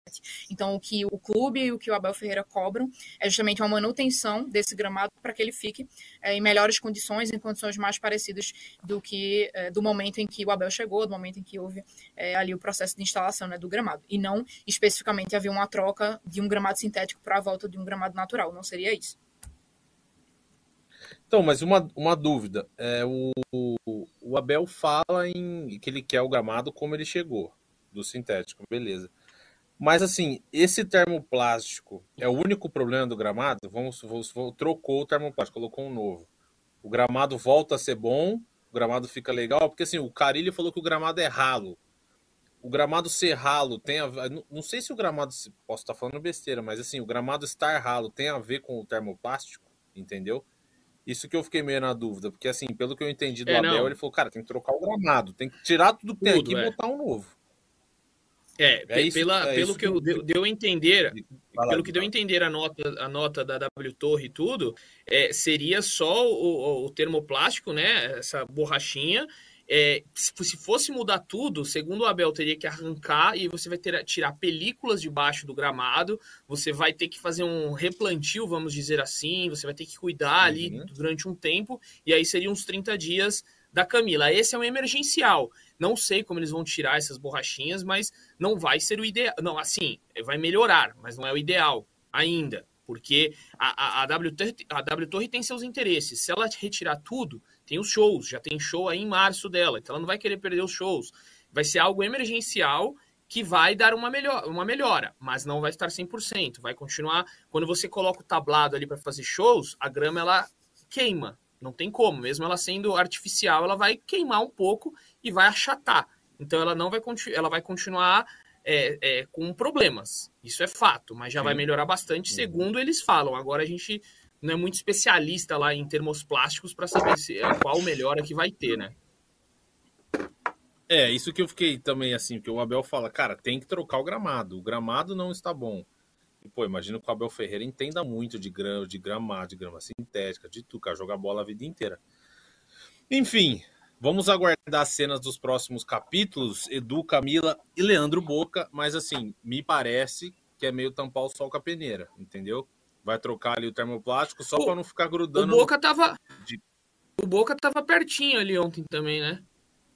Então, o que o clube e o que o Abel Ferreira cobram é justamente uma manutenção desse gramado para que ele fique é, em melhores condições, em condições mais parecidas do que é, do momento em que o Abel chegou, do momento em que houve é, ali o processo de instalação né, do gramado. E não especificamente haver uma troca de um gramado sintético para a volta de um gramado natural. Não seria isso. Então, mas uma, uma dúvida. É, o, o Abel fala em que ele quer o gramado como ele chegou, do sintético, beleza. Mas assim, esse termoplástico é o único problema do gramado? Vamos, vamos, trocou o termoplástico, colocou um novo. O gramado volta a ser bom, o gramado fica legal, porque assim, o Carilli falou que o gramado é ralo. O gramado ser ralo tem a não sei se o gramado posso estar falando besteira, mas assim, o gramado estar ralo tem a ver com o termoplástico, entendeu? Isso que eu fiquei meio na dúvida, porque assim, pelo que eu entendi do é, Abel, não. ele falou, cara, tem que trocar o gramado, tem que tirar tudo que tem aqui é. e botar um novo. É, é isso, pela, é pelo que, eu, deu, deu a entender, Fala pelo que deu a entender a nota, a nota da W Torre e tudo, é, seria só o, o termoplástico, né? Essa borrachinha, é, se fosse mudar tudo, segundo o Abel, teria que arrancar e você vai ter tirar películas debaixo do gramado, você vai ter que fazer um replantio, vamos dizer assim, você vai ter que cuidar ali uhum. durante um tempo, e aí seriam uns 30 dias da Camila. Esse é um emergencial. Não sei como eles vão tirar essas borrachinhas, mas não vai ser o ideal. Não, assim, vai melhorar, mas não é o ideal ainda. Porque a, a, a, w, a w Torre tem seus interesses. Se ela retirar tudo, tem os shows, já tem show aí em março dela, então ela não vai querer perder os shows. Vai ser algo emergencial que vai dar uma, melhor, uma melhora, mas não vai estar 100%. Vai continuar. Quando você coloca o tablado ali para fazer shows, a grama ela queima. Não tem como, mesmo ela sendo artificial, ela vai queimar um pouco e vai achatar. Então ela não vai, ela vai continuar é, é, com problemas. Isso é fato, mas já Sim. vai melhorar bastante, segundo eles falam. Agora a gente não é muito especialista lá em termos plásticos para saber se, é, qual melhora que vai ter, né? É, isso que eu fiquei também assim, porque o Abel fala, cara, tem que trocar o gramado. O gramado não está bom. E, pô, imagino que o Abel Ferreira entenda muito de grama, de gramado, de grama sintética, de tudo, cara, jogar bola a vida inteira. Enfim, vamos aguardar as cenas dos próximos capítulos, Edu, Camila e Leandro Boca, mas assim, me parece que é meio tampar o sol com a peneira, entendeu? Vai trocar ali o termoplástico só para não ficar grudando. O Boca no... tava O Boca tava pertinho ali ontem também, né?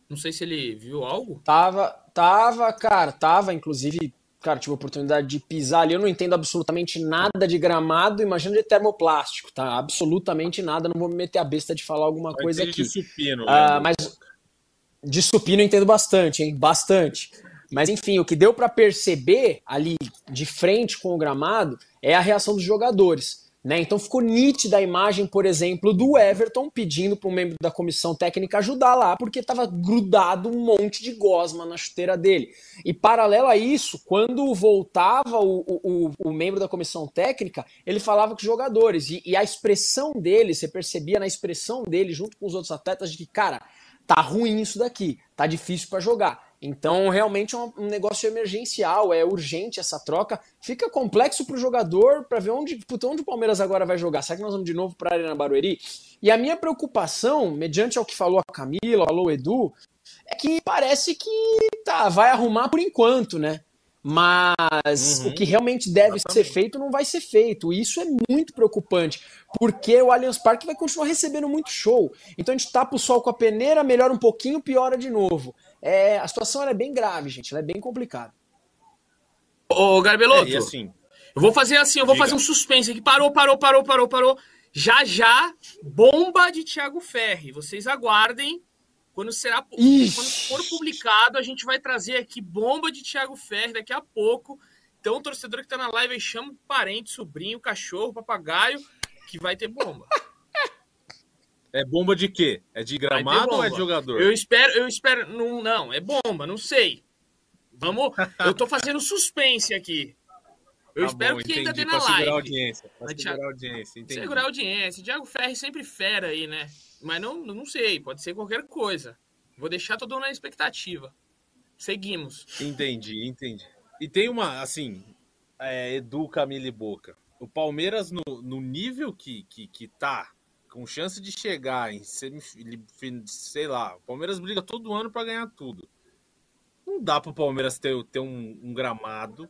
Não sei se ele viu algo. Tava, tava, cara, tava inclusive, cara, tive a oportunidade de pisar ali. Eu não entendo absolutamente nada de gramado, imagina de termoplástico, tá? Absolutamente nada, não vou me meter a besta de falar alguma coisa aqui. De supino, ah, mas de supino eu entendo bastante, hein? Bastante. Mas enfim, o que deu para perceber ali de frente com o gramado é a reação dos jogadores. Né? Então ficou nítida a imagem, por exemplo, do Everton pedindo para um membro da comissão técnica ajudar lá, porque estava grudado um monte de gosma na chuteira dele. E paralelo a isso, quando voltava o, o, o membro da comissão técnica, ele falava com os jogadores. E, e a expressão dele, você percebia na expressão dele, junto com os outros atletas, de que, cara, tá ruim isso daqui, tá difícil para jogar. Então, realmente é um, negócio emergencial, é urgente essa troca. Fica complexo para o jogador para ver onde, puta, onde o Palmeiras agora vai jogar. Será que nós vamos de novo para a Arena Barueri? E a minha preocupação, mediante ao que falou a Camila, falou o Edu, é que parece que tá, vai arrumar por enquanto, né? Mas uhum. o que realmente deve Exatamente. ser feito não vai ser feito. E isso é muito preocupante, porque o Allianz Parque vai continuar recebendo muito show. Então a gente tapa o sol com a peneira, melhora um pouquinho, piora de novo. É, a situação é bem grave, gente. Ela é bem complicada. Ô, Garbeloto, é, assim, eu vou fazer assim, eu vou diga. fazer um suspense aqui. Parou, parou, parou, parou, parou. Já já, bomba de Thiago Ferri. Vocês aguardem quando, será, quando for publicado, a gente vai trazer aqui bomba de Thiago Ferri daqui a pouco. Então, o torcedor que tá na live aí, chama o parente, sobrinho, cachorro, papagaio, que vai ter bomba. É bomba de quê? É de gramado ou é de jogador? Eu espero, eu espero. Não, não, é bomba, não sei. Vamos. Eu tô fazendo suspense aqui. Eu tá espero bom, que ainda tenha na live. Segurar a audiência. Pra segurar a audiência. Entendi. Segurar a audiência. Thiago Ferri sempre fera aí, né? Mas não, não sei, pode ser qualquer coisa. Vou deixar todo mundo na expectativa. Seguimos. Entendi, entendi. E tem uma, assim, é, Edu, Camille e Boca. O Palmeiras, no, no nível que, que, que tá, com chance de chegar em semifinal, sei lá, o Palmeiras briga todo ano para ganhar tudo. Não dá para o Palmeiras ter, ter um, um, gramado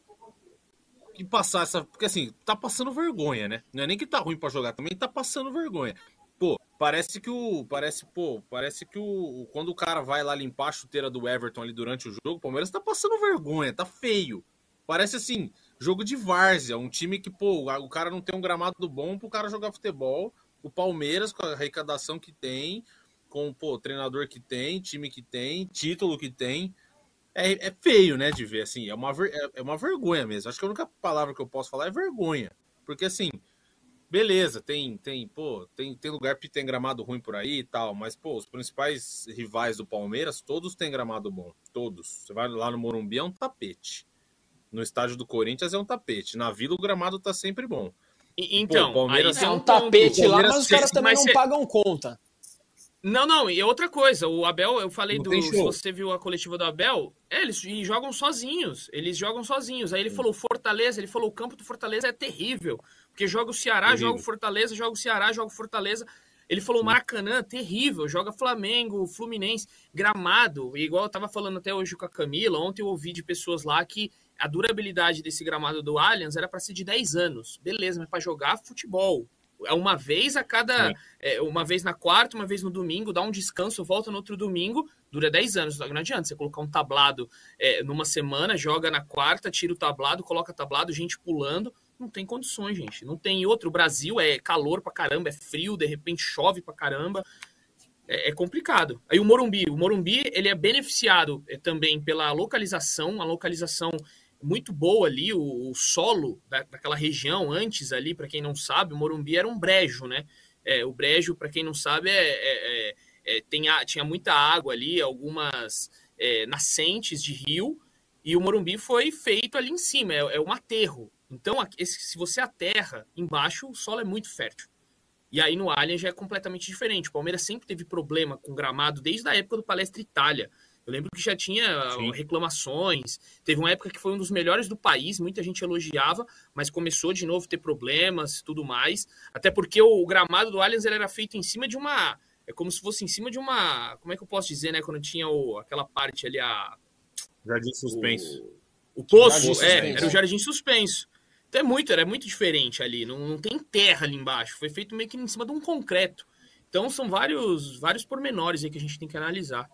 e passar essa. Porque assim, tá passando vergonha, né? Não é nem que tá ruim para jogar, também tá passando vergonha. Pô, parece que o. Parece, pô, parece que o. Quando o cara vai lá limpar a chuteira do Everton ali durante o jogo, o Palmeiras tá passando vergonha, tá feio. Parece assim, jogo de várzea, um time que, pô, o cara não tem um gramado bom pro cara jogar futebol o Palmeiras, com a arrecadação que tem, com pô, treinador que tem, time que tem, título que tem. É, é feio, né, de ver, assim, é uma, é, é uma vergonha mesmo. Acho que a única palavra que eu posso falar é vergonha. Porque, assim, beleza, tem, tem, pô, tem, tem lugar que tem gramado ruim por aí e tal, mas, pô, os principais rivais do Palmeiras, todos têm gramado bom. Todos. Você vai lá no Morumbi, é um tapete. No estádio do Corinthians é um tapete. Na Vila, o gramado tá sempre bom. Então, Pô, Palmeiras aí, é um tapete lá, mas os caras também não pagam conta. Não, não, e outra coisa, o Abel, eu falei não do. Se você viu a coletiva do Abel, é, eles jogam sozinhos. Eles jogam sozinhos. Aí ele falou Fortaleza, ele falou: o campo do Fortaleza é terrível. Porque joga o Ceará, terrível. joga o Fortaleza, joga o Ceará, joga o Fortaleza. Ele falou: Maracanã, terrível, joga Flamengo, Fluminense, gramado. igual eu tava falando até hoje com a Camila, ontem eu ouvi de pessoas lá que a durabilidade desse gramado do Allianz era para ser de 10 anos. Beleza, mas para jogar futebol. É uma vez a cada. É, uma vez na quarta, uma vez no domingo, dá um descanso, volta no outro domingo, dura 10 anos. Não adianta você colocar um tablado é, numa semana, joga na quarta, tira o tablado, coloca tablado, gente pulando. Não tem condições, gente. Não tem outro. O Brasil é calor pra caramba, é frio, de repente chove pra caramba. É, é complicado. Aí o Morumbi, o Morumbi ele é beneficiado é, também pela localização, a localização muito boa ali, o, o solo da, daquela região antes ali, para quem não sabe, o Morumbi era um brejo, né? É, o brejo, para quem não sabe, é, é, é, é tem a, tinha muita água ali, algumas é, nascentes de rio, e o Morumbi foi feito ali em cima, é, um aterro. Então, se você aterra embaixo, o solo é muito fértil. E aí no Allianz já é completamente diferente. O Palmeiras sempre teve problema com gramado desde a época do Palestra Itália. Eu lembro que já tinha Sim. reclamações. Teve uma época que foi um dos melhores do país, muita gente elogiava, mas começou de novo a ter problemas tudo mais. Até porque o, gramado do Allianz era feito em cima de uma. É como se fosse em cima de uma. Como é que eu posso dizer, né? Quando tinha o, aquela parte ali, a. Jardim suspenso. O, o poço, é, era o jardim suspenso. Então é muito, era muito diferente ali. Não, não tem terra ali embaixo. Foi feito meio que em cima de um concreto. Então são vários, vários pormenores aí que a gente tem que analisar.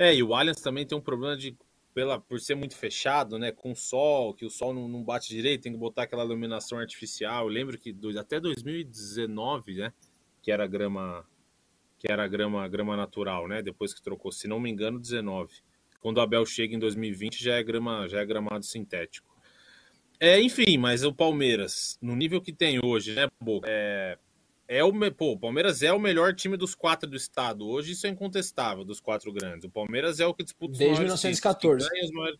É, e o Allianz também tem um problema de, pela, por ser muito fechado, né? Com sol, que o sol não, não bate direito, tem que botar aquela iluminação artificial. Eu lembro que do, até 2019, né? Que era grama. Que era grama, grama natural, né? Depois que trocou, se não me engano, 19. Quando o Abel chega em 2020, já é, grama, já é gramado sintético. É, enfim, mas o Palmeiras, no nível que tem hoje, né, Boca? É, é o, pô, o Palmeiras é o melhor time dos quatro do estado. Hoje isso é incontestável, dos quatro grandes. O Palmeiras é o que disputa Desde 1914. Maiores...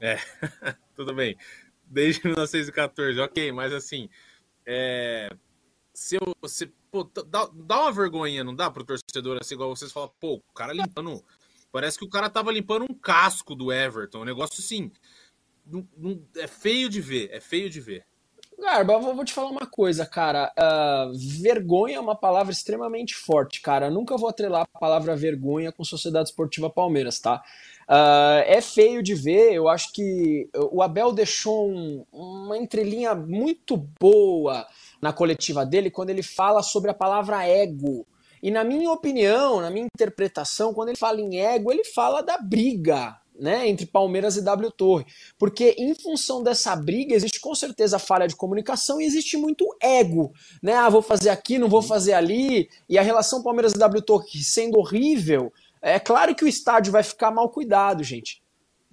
É, tudo bem. Desde 1914, ok, mas assim, é... se eu, se, pô, dá, dá uma vergonha, não dá pro torcedor assim, igual vocês falam, pô, o cara limpando. Parece que o cara tava limpando um casco do Everton. Um negócio assim. Não, não, é feio de ver, é feio de ver. Garba, eu vou te falar uma coisa, cara. Uh, vergonha é uma palavra extremamente forte, cara. nunca vou atrelar a palavra vergonha com Sociedade Esportiva Palmeiras, tá? Uh, é feio de ver, eu acho que o Abel deixou um, uma entrelinha muito boa na coletiva dele quando ele fala sobre a palavra ego. E na minha opinião, na minha interpretação, quando ele fala em ego, ele fala da briga, né, entre Palmeiras e W Torre. Porque em função dessa briga existe com certeza falha de comunicação e existe muito ego, né? Ah, vou fazer aqui, não vou fazer ali. E a relação Palmeiras e W Torre sendo horrível, é claro que o estádio vai ficar mal cuidado, gente.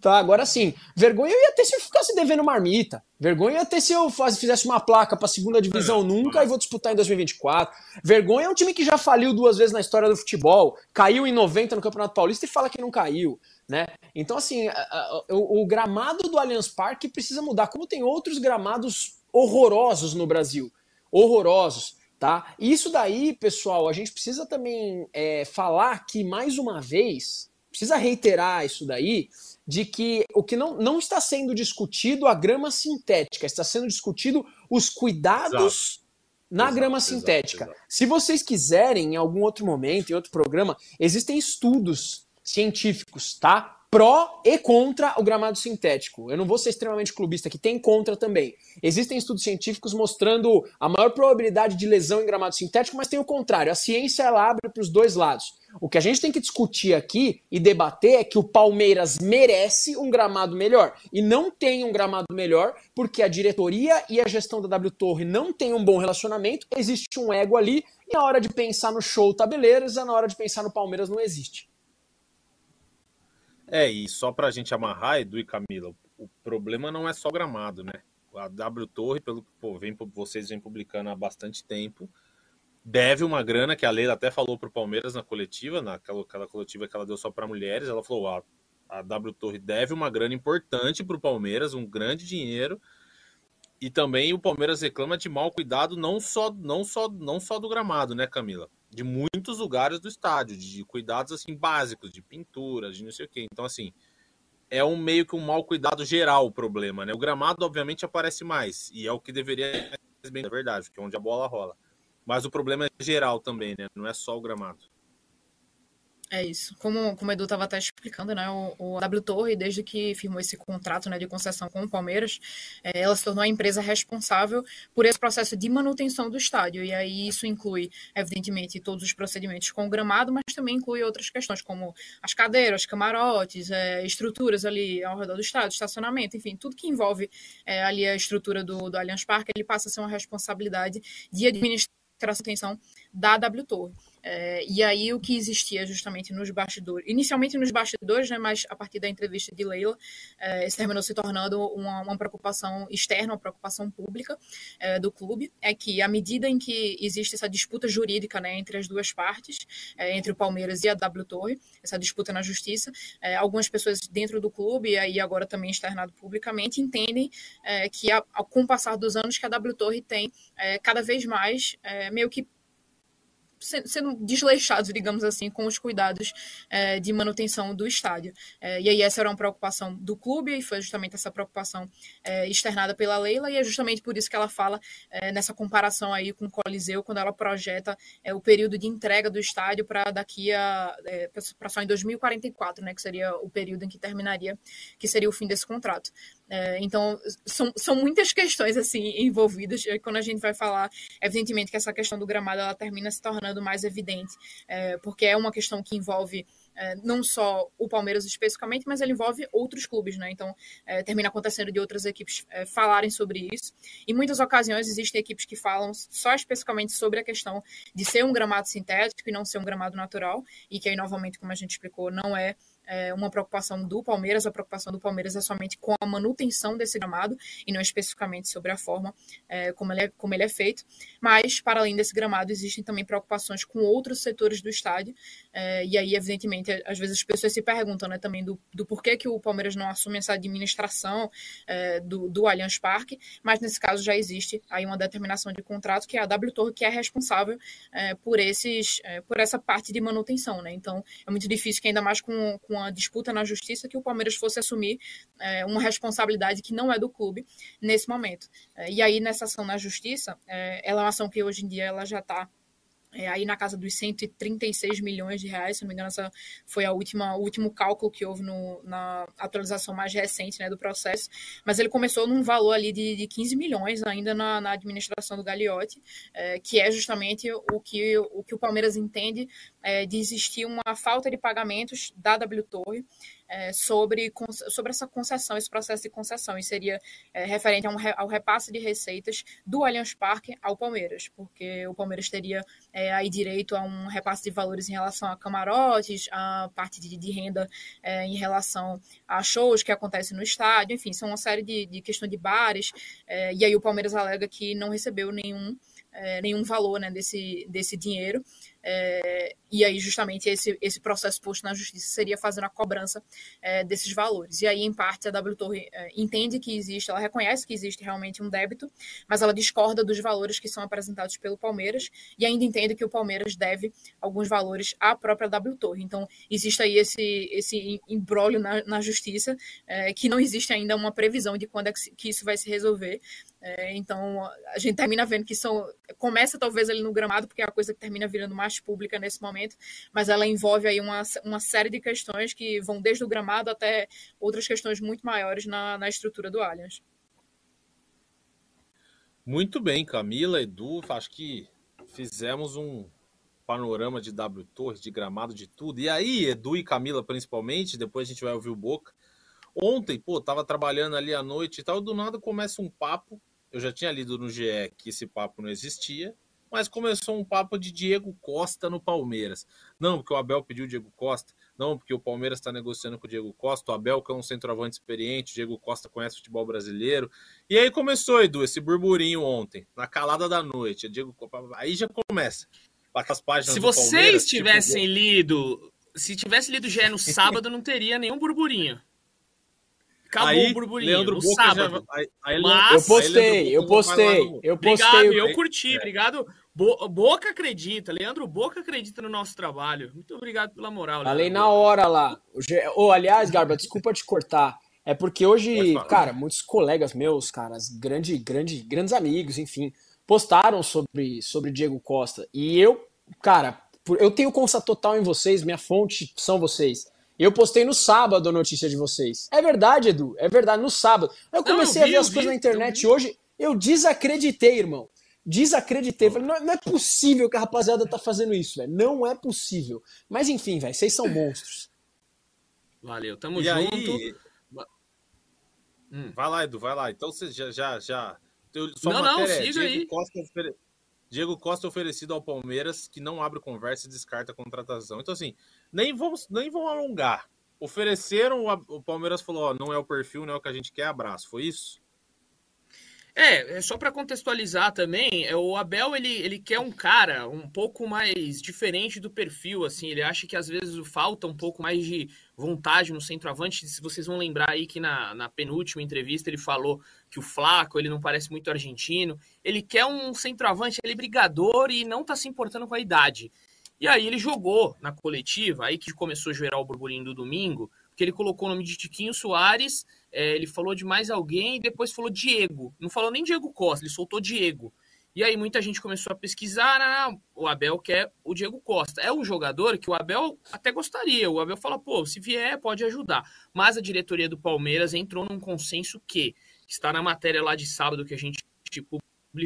Tá, agora sim, vergonha eu ia ter se eu ficasse devendo marmita. Vergonha ia ter se eu faz, fizesse uma placa para segunda divisão é, nunca e vou disputar em 2024. Vergonha é um time que já faliu duas vezes na história do futebol, caiu em 90 no Campeonato Paulista e fala que não caiu né? Então, assim, a, a, o, o, gramado do Allianz Parque precisa mudar, como tem outros gramados horrorosos no Brasil. Horrorosos, tá? E isso daí, pessoal, a gente precisa também é, falar aqui mais uma vez, precisa reiterar isso daí, de que o que não, não está sendo discutido a grama sintética, está sendo discutido os cuidados Exato. na exato, grama sintética. Exato, exato. Se vocês quiserem, em algum outro momento, em outro programa, existem estudos científicos, tá? pró e contra o gramado sintético. Eu não vou ser extremamente clubista, que tem contra também. Existem estudos científicos mostrando a maior probabilidade de lesão em gramado sintético, mas tem o contrário. A ciência ela abre para os dois lados. O que a gente tem que discutir aqui e debater é que o Palmeiras merece um gramado melhor e não tem um gramado melhor porque a diretoria e a gestão da W Torre não têm um bom relacionamento, existe um ego ali e na hora de pensar no show tabeleiras, na hora de pensar no Palmeiras não existe. É, e só para a gente amarrar, Edu e Camila, o problema não é só gramado, né? A W Torre, pelo que pô, vem, vocês vêm publicando há bastante tempo, deve uma grana que a Leila até falou para o Palmeiras na coletiva, naquela aquela coletiva que ela deu só para mulheres. Ela falou: a, a W Torre deve uma grana importante para o Palmeiras, um grande dinheiro. E também o Palmeiras reclama de mau cuidado, não só, não só, não só do gramado, né, Camila? de muitos lugares do estádio, de cuidados assim básicos, de pinturas, de não sei o quê. Então, assim, é um meio que um mau cuidado geral o problema, né? O gramado, obviamente, aparece mais, e é o que deveria ser bem, é verdade, porque é onde a bola rola. Mas o problema é geral também, né? Não é só o gramado. É isso. Como, como o Edu estava até explicando, né, o, o W Torre, desde que firmou esse contrato né, de concessão com o Palmeiras, é, ela se tornou a empresa responsável por esse processo de manutenção do estádio. E aí isso inclui, evidentemente, todos os procedimentos com o gramado, mas também inclui outras questões, como as cadeiras, camarotes, é, estruturas ali ao redor do estádio, estacionamento, enfim, tudo que envolve é, ali a estrutura do, do Allianz Parque, ele passa a ser uma responsabilidade de administrar a atenção da W Torre. É, e aí o que existia justamente nos bastidores, inicialmente nos bastidores, né, mas a partir da entrevista de Leila, é, isso terminou se tornando uma, uma preocupação externa, uma preocupação pública é, do clube, é que à medida em que existe essa disputa jurídica né, entre as duas partes, é, entre o Palmeiras e a W Torre, essa disputa na justiça, é, algumas pessoas dentro do clube, e aí agora também externado publicamente, entendem é, que a, com o passar dos anos que a W Torre tem cada vez mais meio que sendo desleixados, digamos assim, com os cuidados é, de manutenção do estádio. É, e aí essa era uma preocupação do clube e foi justamente essa preocupação é, externada pela Leila e é justamente por isso que ela fala é, nessa comparação aí com o Coliseu, quando ela projeta é, o período de entrega do estádio para daqui a é, para só em 2044, né, que seria o período em que terminaria, que seria o fim desse contrato. É, então, são, são muitas questões assim envolvidas. Quando a gente vai falar, evidentemente que essa questão do gramado ela termina se tornando mais evidente, é, porque é uma questão que envolve é, não só o Palmeiras especificamente, mas ele envolve outros clubes, né? Então, é, termina acontecendo de outras equipes é, falarem sobre isso. Em muitas ocasiões, existem equipes que falam só especificamente sobre a questão de ser um gramado sintético e não ser um gramado natural, e que aí, novamente, como a gente explicou, não é é, uma preocupação do Palmeiras, a preocupação do Palmeiras é somente com a manutenção desse gramado e não especificamente sobre a forma é, como, ele é, como ele é feito. Mas, para além desse gramado, existem também preocupações com outros setores do estádio. É, e aí, evidentemente, às vezes as pessoas se perguntam né, também do, do porquê que o Palmeiras não assume essa administração é, do, do Allianz Parque, mas nesse caso já existe aí uma determinação de contrato que é a W Torre que é responsável é, por, esses, é, por essa parte de manutenção. Né? Então, é muito difícil que ainda mais com, com uma disputa na justiça que o Palmeiras fosse assumir é, uma responsabilidade que não é do clube nesse momento. É, e aí, nessa ação na justiça, é, ela é uma ação que hoje em dia ela já está é, aí na casa dos 136 milhões de reais, se não me engano, essa foi a última, o último cálculo que houve no, na atualização mais recente né, do processo, mas ele começou num valor ali de, de 15 milhões ainda na, na administração do Gagliotti, é, que é justamente o que o, que o Palmeiras entende é, de existir uma falta de pagamentos da W Torre é, sobre, sobre essa concessão, esse processo de concessão, e seria é, referente um, ao repasse de receitas do Allianz Parque ao Palmeiras, porque o Palmeiras teria é, aí direito a um repasse de valores em relação a camarotes, a parte de, de renda é, em relação a shows que acontecem no estádio, enfim, são uma série de, de questões de bares, é, e aí o Palmeiras alega que não recebeu nenhum, é, nenhum valor né, desse, desse dinheiro, É, e aí, justamente, esse, esse processo posto na justiça seria fazendo a cobrança é, desses valores. E aí, em parte, a W Torre é, entende que existe, ela reconhece que existe realmente um débito, mas ela discorda dos valores que são apresentados pelo Palmeiras e ainda entende que o Palmeiras deve alguns valores à própria W Torre. Então, existe aí esse, esse embrólio na, na justiça, é, que não existe ainda uma previsão de quando é que, que isso vai se resolver. É, então, a gente termina vendo que são, começa talvez ali no gramado, porque é a coisa que termina virando mais pública nesse momento, mas ela envolve aí uma, uma série de questões que vão desde o gramado até outras questões muito maiores na, na estrutura do Allianz. Muito bem, Camila, Edu, acho que fizemos um panorama de W Torres, de gramado, de tudo. E aí, Edu e Camila, principalmente, depois a gente vai ouvir o Boca. Ontem, pô, tava trabalhando ali à noite e tal, do nada começa um papo eu já tinha lido no GE que esse papo não existia, mas começou um papo de Diego Costa no Palmeiras. Não, porque o Abel pediu o Diego Costa. Não, porque o Palmeiras está negociando com o Diego Costa. O Abel, que é um centroavante experiente, o Diego Costa conhece o futebol brasileiro. E aí começou, Edu, esse burburinho ontem, na calada da noite. Diego... Aí já começa. Aquelas páginas se vocês tipo, tivessem tipo... lido, se tivesse lido GE no sábado, não teria nenhum burburinho. Acabou aí, o burburinho. Leandro no Boca sábado. Já, aí, aí, Mas, eu postei, eu postei, eu postei. Obrigado, eu curti, é. obrigado. Bo Boca acredita, Leandro Boca acredita no nosso trabalho. Muito obrigado pela moral. Falei na hora lá. Oh, aliás, Garba, desculpa te cortar. É porque hoje, cara, muitos colegas meus, caras, grande, grande, grandes amigos, enfim, postaram sobre, sobre Diego Costa. E eu, cara, eu tenho consta total em vocês, minha fonte são vocês. Eu postei no sábado a notícia de vocês. É verdade, Edu. É verdade, no sábado. Eu comecei não, eu vi, a ver as vi, coisas na internet eu hoje. Eu desacreditei, irmão. Desacreditei. Falei, não, não, é possível que a rapaziada tá fazendo isso, velho. Não é possível. Mas enfim, velho, vocês são monstros. Valeu, tamo e junto. Aí... Hum. Vai lá, Edu, vai lá. Então você já. já, já... Sua não, não, é siga aí. Costa Diego Costa oferecido ao Palmeiras, que não abre conversa e descarta a contratação. Então, assim, nem vamos nem vão alongar. Ofereceram, o Palmeiras falou: ó, não é o perfil, não é o que a gente quer, abraço. Foi isso? É, é só para contextualizar também, é, o Abel ele, ele quer um cara um pouco mais diferente do perfil, assim, ele acha que às vezes falta um pouco mais de vontade no centroavante. Se vocês vão lembrar aí que na, na penúltima entrevista ele falou que o Flaco ele não parece muito argentino. Ele quer um centroavante, ele é brigador e não tá se importando com a idade. E aí ele jogou na coletiva, aí que começou a gerar o burburinho do domingo, porque ele colocou o nome de Tiquinho Soares, é, ele falou de mais alguém e depois falou Diego. Não falou nem Diego Costa, ele soltou Diego. E aí muita gente começou a pesquisar, ah, o Abel quer o Diego Costa. É um jogador que o Abel até gostaria. O Abel fala, pô, se vier pode ajudar. Mas a diretoria do Palmeiras entrou num consenso que está na matéria lá de sábado que a gente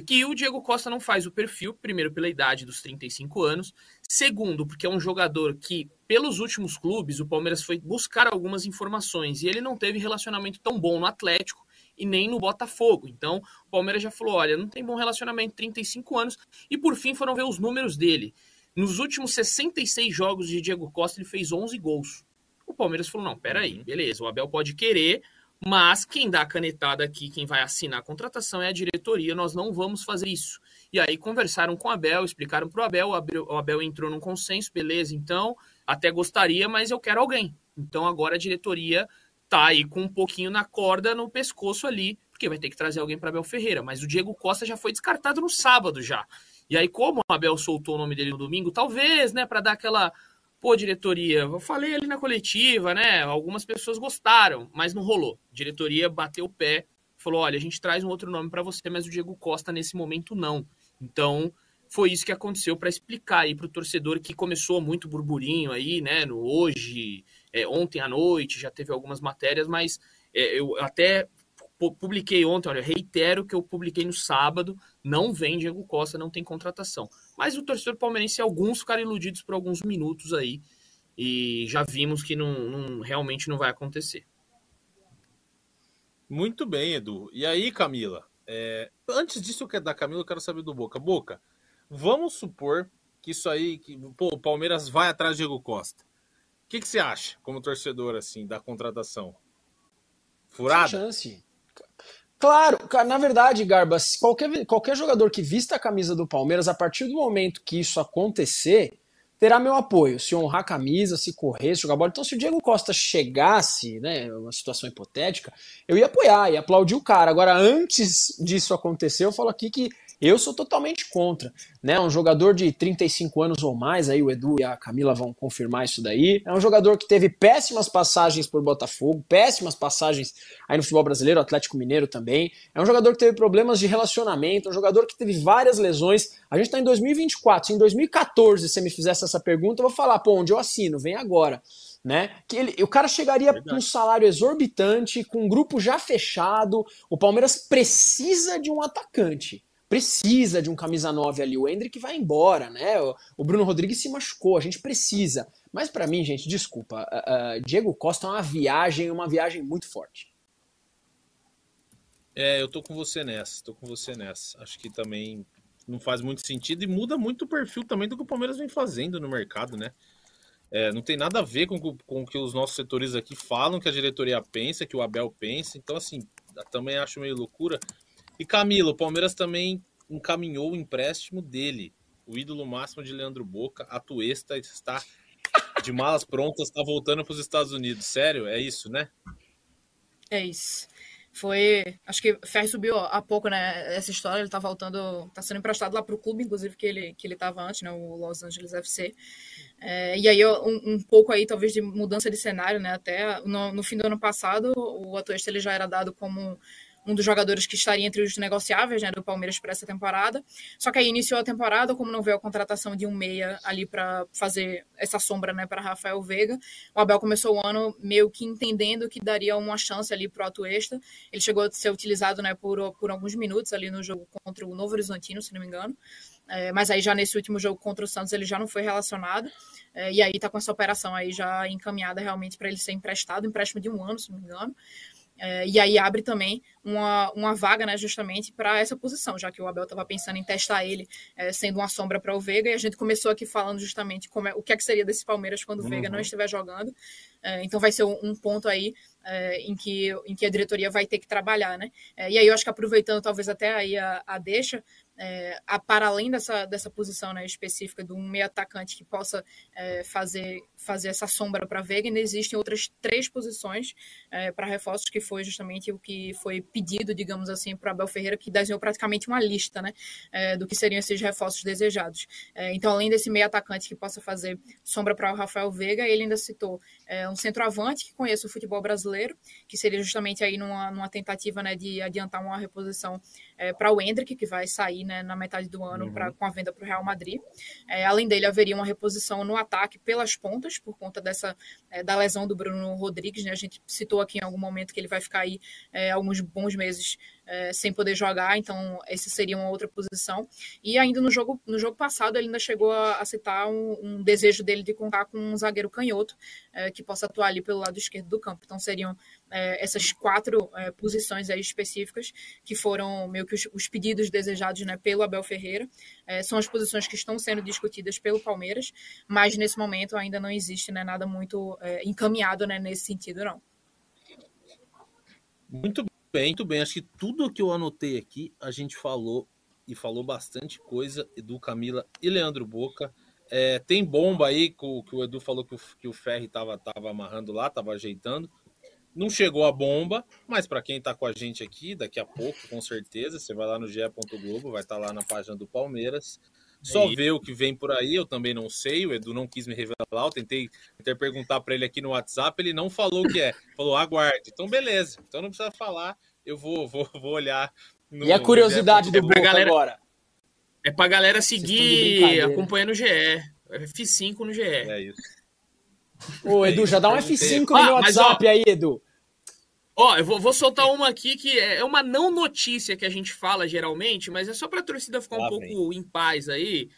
que o Diego Costa não faz o perfil, primeiro pela idade dos 35 anos, segundo porque é um jogador que pelos últimos clubes o Palmeiras foi buscar algumas informações e ele não teve relacionamento tão bom no Atlético e nem no Botafogo. Então, o Palmeiras já falou: olha, não tem bom relacionamento, 35 anos. E por fim foram ver os números dele. Nos últimos 66 jogos de Diego Costa, ele fez 11 gols. O Palmeiras falou: não, peraí, uhum. beleza, o Abel pode querer, mas quem dá a canetada aqui, quem vai assinar a contratação é a diretoria, nós não vamos fazer isso. E aí conversaram com o Abel, explicaram para o Abel, o Abel entrou num consenso, beleza, então, até gostaria, mas eu quero alguém. Então agora a diretoria tá aí com um pouquinho na corda no pescoço ali, porque vai ter que trazer alguém para Abel Ferreira. Mas o Diego Costa já foi descartado no sábado já. E aí, como o Abel soltou o nome dele no domingo, talvez, né, para dar aquela. Pô, diretoria, eu falei ali na coletiva, né? Algumas pessoas gostaram, mas não rolou. A diretoria bateu o pé, falou: olha, a gente traz um outro nome para você, mas o Diego Costa nesse momento não. Então, foi isso que aconteceu para explicar aí para o torcedor que começou muito burburinho aí, né? No hoje, é, ontem à noite, já teve algumas matérias, mas é, eu até publiquei ontem, olha, reitero que eu publiquei no sábado, não vem Diego Costa, não tem contratação. Mas o torcedor palmeirense, alguns ficaram iludidos por alguns minutos aí, e já vimos que não, não realmente não vai acontecer. Muito bem, Edu. E aí, Camila? É, antes disso que é da Camila, eu quero saber do Boca. Boca, vamos supor que isso aí, que pô, o Palmeiras vai atrás de Diego Costa que, que você acha, como torcedor, assim, da contratação? Furada? Sem chance. Claro, na verdade, Garbas, qualquer, qualquer jogador que vista a camisa do Palmeiras, a partir do momento que isso acontecer, terá meu apoio. Se honrar a camisa, se correr, se jogar bola. Então, se o Diego Costa chegasse, né, uma situação hipotética, eu ia apoiar, ia aplaudir o cara. Agora, antes disso acontecer, eu falo aqui que eu sou totalmente contra, né? Um jogador de 35 anos ou mais, aí o Edu e a Camila vão confirmar isso daí. É um jogador que teve péssimas passagens por Botafogo, péssimas passagens aí no futebol brasileiro, Atlético Mineiro também. É um jogador que teve problemas de relacionamento, um jogador que teve várias lesões. A gente tá em 2024, se em 2014 você me fizesse essa pergunta, eu vou falar, pô, onde eu assino? Vem agora né? Que ele, o cara chegaria Verdade. com um salário exorbitante, com um grupo já fechado. O Palmeiras precisa de um atacante precisa de um camisa 9 ali. O Hendrick vai embora, né? O Bruno Rodrigues se machucou, a gente precisa. Mas para mim, gente, desculpa, uh, uh, Diego Costa é uma viagem, uma viagem muito forte. É, eu tô com você nessa, tô com você nessa. Acho que também não faz muito sentido e muda muito o perfil também do que o Palmeiras vem fazendo no mercado, né? É, não tem nada a ver com, com o que os nossos setores aqui falam, que a diretoria pensa, que o Abel pensa. Então, assim, também acho meio loucura. E Camilo, o Palmeiras também encaminhou o empréstimo dele, o ídolo máximo de Leandro Boca, a Tuesta está de malas prontas, está voltando para os Estados Unidos. Sério? É isso, né? É isso. Foi. Acho que Ferri subiu há pouco, né? Essa história, ele tá voltando. tá sendo emprestado lá para o clube, inclusive, que ele, que ele tava antes, né? O Los Angeles FC. É, e aí, um, um, pouco aí, talvez, de mudança de cenário, né? Até no, no fim do ano passado, o Atuesta ele já era dado como um dos jogadores que estaria entre os negociáveis né, do Palmeiras para essa temporada. Só que aí iniciou a temporada, como não veio a contratação de um meia ali para fazer essa sombra né, para Rafael Veiga, o Abel começou o ano meio que entendendo que daria uma chance ali para o Atuesta. Ele chegou a ser utilizado né, por, por alguns minutos ali no jogo contra o Novo Horizontino, se não me engano. É, mas aí já nesse último jogo contra o Santos ele já não foi relacionado. É, e aí tá com essa operação aí já encaminhada realmente para ele ser emprestado, empréstimo de um ano, se não me engano. É, e aí abre também uma, uma vaga, né, justamente para essa posição, já que o Abel estava pensando em testar ele é, sendo uma sombra para o Veiga, e a gente começou aqui falando justamente como é, o que, é que seria desse Palmeiras quando o uhum. Veiga não estiver jogando. É, então vai ser um, um ponto aí é, em, que, em que a diretoria vai ter que trabalhar, né? E aí eu acho que aproveitando talvez até aí a, a deixa, é, a, para além dessa, dessa posição né, específica de um meio atacante que possa é, fazer, fazer essa sombra para ainda existem outras três posições é, para reforços, que foi justamente o que foi pedido, digamos assim, para Abel Ferreira, que desenhou praticamente uma lista né, é, do que seriam esses reforços desejados. É, então, além desse meio atacante que possa fazer sombra para o Rafael Veiga, ele ainda citou é, um centroavante que conhece o futebol brasileiro, que seria justamente aí numa, numa tentativa né, de adiantar uma reposição para o Hendrick, que vai sair né, na metade do ano uhum. pra, com a venda para o Real Madrid. É, além dele, haveria uma reposição no ataque pelas pontas, por conta dessa é, da lesão do Bruno Rodrigues. Né? A gente citou aqui em algum momento que ele vai ficar aí é, alguns bons meses é, sem poder jogar, então esse seria uma outra posição. E ainda no jogo, no jogo passado, ele ainda chegou a, a citar um, um, desejo dele de contar com um zagueiro canhoto é, que possa atuar ali pelo lado esquerdo do campo. Então seriam é, essas quatro é, posições aí específicas que foram meio que os, os pedidos desejados né, pelo Abel Ferreira. É, são as posições que estão sendo discutidas pelo Palmeiras, mas nesse momento ainda não existe né, nada muito é, encaminhado né, nesse sentido, não. Muito bem, muito bem. Acho que tudo que eu anotei aqui a gente falou e falou bastante coisa. Edu Camila e Leandro Boca. É, tem bomba aí que o, que o Edu falou que o, que o Ferri estava tava amarrando lá, estava ajeitando. Não chegou a bomba, mas para quem está com a gente aqui, daqui a pouco, com certeza, você vai lá no ge Globo, vai estar tá lá na página do Palmeiras. Só é ver o que vem por aí, eu também não sei. O Edu não quis me revelar. Eu tentei, tentei perguntar para ele aqui no WhatsApp, ele não falou o que é. Falou, aguarde. Então, beleza. Então não precisa falar. Eu vou, vou, vou olhar. No, e a curiosidade do Boca galera, agora? É pra galera seguir acompanhando o GE. F5 no GE. É isso. Ô, Edu, já dá um F5 no ah, meu WhatsApp ó, aí, Edu. Ó, eu vou, vou, soltar uma aqui que é, é uma não notícia que a gente fala geralmente, mas é só para a torcida ficar um pouco em paz aí.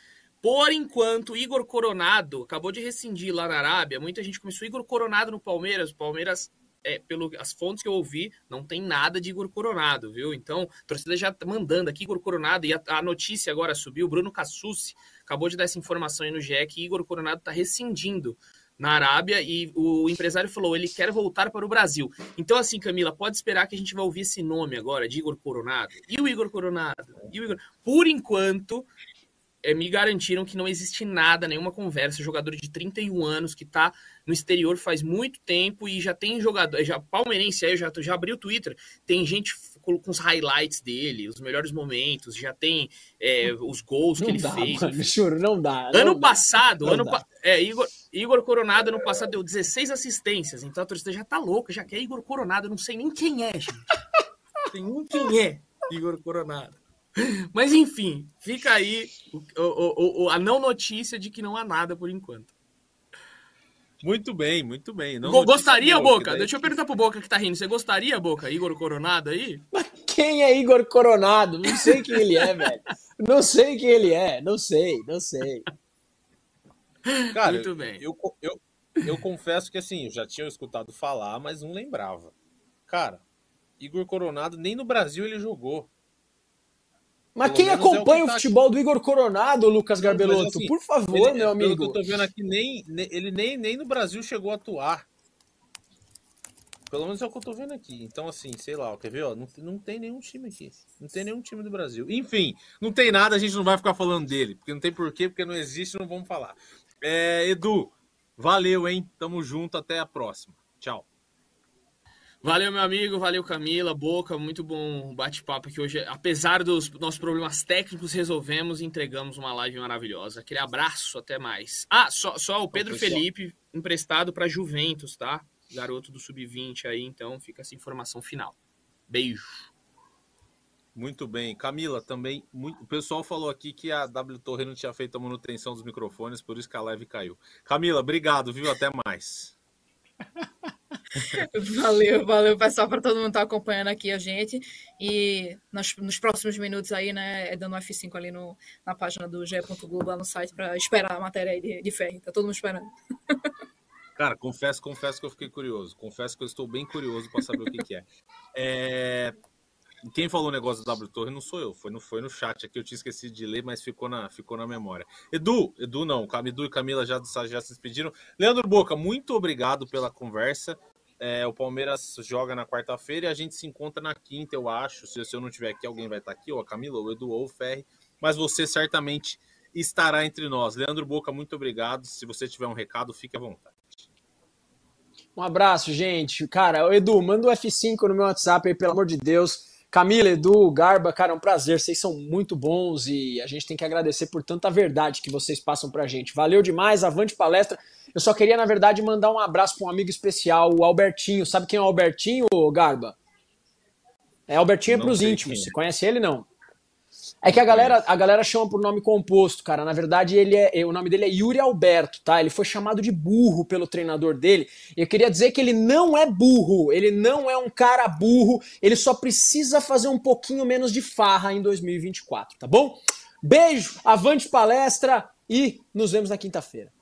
Por enquanto, Igor Coronado acabou de rescindir lá na Arábia. Muita gente começou Igor Coronado no Palmeiras. O Palmeiras, é, pelas fontes que eu ouvi, não tem nada de Igor Coronado, viu? Então, a torcida já tá mandando aqui Igor Coronado. E a, a notícia agora subiu. Bruno Cassucci acabou de dar essa informação aí no GE que Igor Coronado está rescindindo na Arábia e o empresário falou, ele quer voltar para o Brasil. Então, assim, Camila, pode esperar que a gente vai ouvir esse nome agora, de Igor Coronado. E o Igor Coronado? E o Igor... Por enquanto, é, me garantiram que não existe nada, nenhuma conversa. Jogador de 31 anos que tá no exterior faz muito tempo e já tem jogador, já palmeirense aí, já, já abriu o Twitter, tem gente com, com, os highlights dele, os melhores momentos, já tem é, os gols não que ele dá, fez. Mano, juro, não dá. Não ano dá, passado, ano pa é, Igor, Igor Coronado ano passado deu 16 assistências, então a torcida já tá louca, já quer Igor Coronado, não sei nem quem é, gente. tem um quem é Igor Coronado. Mas enfim, fica aí o, o, o, a não notícia de que não há nada por enquanto. Muito bem, muito bem. Não gostaria, boa, Boca? Deixa eu perguntar pro Boca que tá rindo. Você gostaria, Boca? Igor Coronado aí? Mas quem é Igor Coronado? Não sei quem ele é, velho. Não sei quem ele é. Não sei, não sei. Cara, muito bem. Eu, eu, eu, eu confesso que assim, eu já tinha escutado falar, mas não lembrava. Cara, Igor Coronado nem no Brasil ele jogou. Mas quem acompanha é o, que tá o, futebol do Igor Coronado, Lucas Garbelotto? Assim, Por favor, ele, meu amigo. Eu tô vendo aqui, nem, ele nem, nem no Brasil chegou a atuar. Pelo menos é o que eu tô vendo aqui. Então, assim, sei lá, quer ver? Ó, não, não tem nenhum time aqui. Não tem nenhum time do Brasil. Enfim, não tem nada, a gente não vai ficar falando dele. Porque não tem porquê, porque não existe, não vamos falar. É, Edu, valeu, hein? Tamo junto, até a próxima. Tchau. Valeu, meu amigo, valeu, Camila, Boca, muito bom bate-papo aqui hoje. Apesar dos nossos problemas técnicos, resolvemos e entregamos uma live maravilhosa. Aquele abraço, até mais. Ah, só, só o Pedro Felipe emprestado para Juventus, tá? Garoto do Sub-20 aí, então fica essa informação final. Beijo. Muito bem. Camila, também, muito... o pessoal falou aqui que a W Torre não tinha feito a manutenção dos microfones, por isso que a live caiu. Camila, obrigado, viu? Até mais. Valeu, valeu, pessoal, para todo mundo estar tá acompanhando aqui a gente. E nos, nos, próximos minutos aí, né, é dando F5 ali no, na página do ge.globo, lá no site, para esperar a matéria aí de, de ferro. Tá todo mundo esperando. Cara, confesso, confesso que eu fiquei curioso. Confesso que eu estou bem curioso para saber o que, que é. é. Quem falou o negócio do W Torre não sou eu, foi no, foi no chat aqui, eu tinha esquecido de ler, mas ficou na, ficou na memória. Edu, Edu não, Edu e Camila já, já se despediram. Leandro Boca, muito obrigado pela conversa. É, o Palmeiras joga na quarta-feira e a gente se encontra na quinta, eu acho. Se, se eu não estiver aqui, alguém vai estar aqui, ou a Camila, ou o Edu, ou o Ferri. Mas você certamente estará entre nós. Leandro Boca, muito obrigado. Se você tiver um recado, fique à vontade. Um abraço, gente. Cara, Edu, manda o F5 no meu WhatsApp aí, pelo amor de Deus. Camila, Edu, Garba, cara, é um prazer. Vocês são muito bons e a gente tem que agradecer por tanta verdade que vocês passam pra gente. Valeu demais, avante palestra. Eu só queria, na verdade, mandar um abraço para um amigo especial, o Albertinho. Sabe quem é o Albertinho, Garba? É Albertinho é pros íntimos. É. Você conhece ele, não? É que a galera, a galera chama por nome composto, cara. Na verdade, ele é, o nome dele é Yuri Alberto, tá? Ele foi chamado de burro pelo treinador dele. E eu queria dizer que ele não é burro, ele não é um cara burro, ele só precisa fazer um pouquinho menos de farra em 2024, tá bom? Beijo, avante palestra e nos vemos na quinta-feira.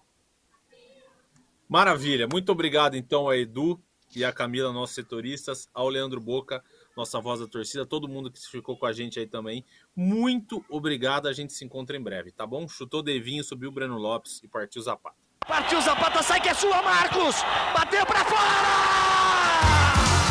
Maravilha. Muito obrigado, então, a Edu e a Camila, nossos setoristas, ao Leandro Boca, nossa voz da torcida, todo mundo que ficou com a gente aí também. Muito obrigado. A gente se encontra em breve, tá bom? Chutou Devinho, subiu o Breno Lopes e partiu Zapata. Partiu Zapata, sai que é sua, Marcos! Bateu para fora!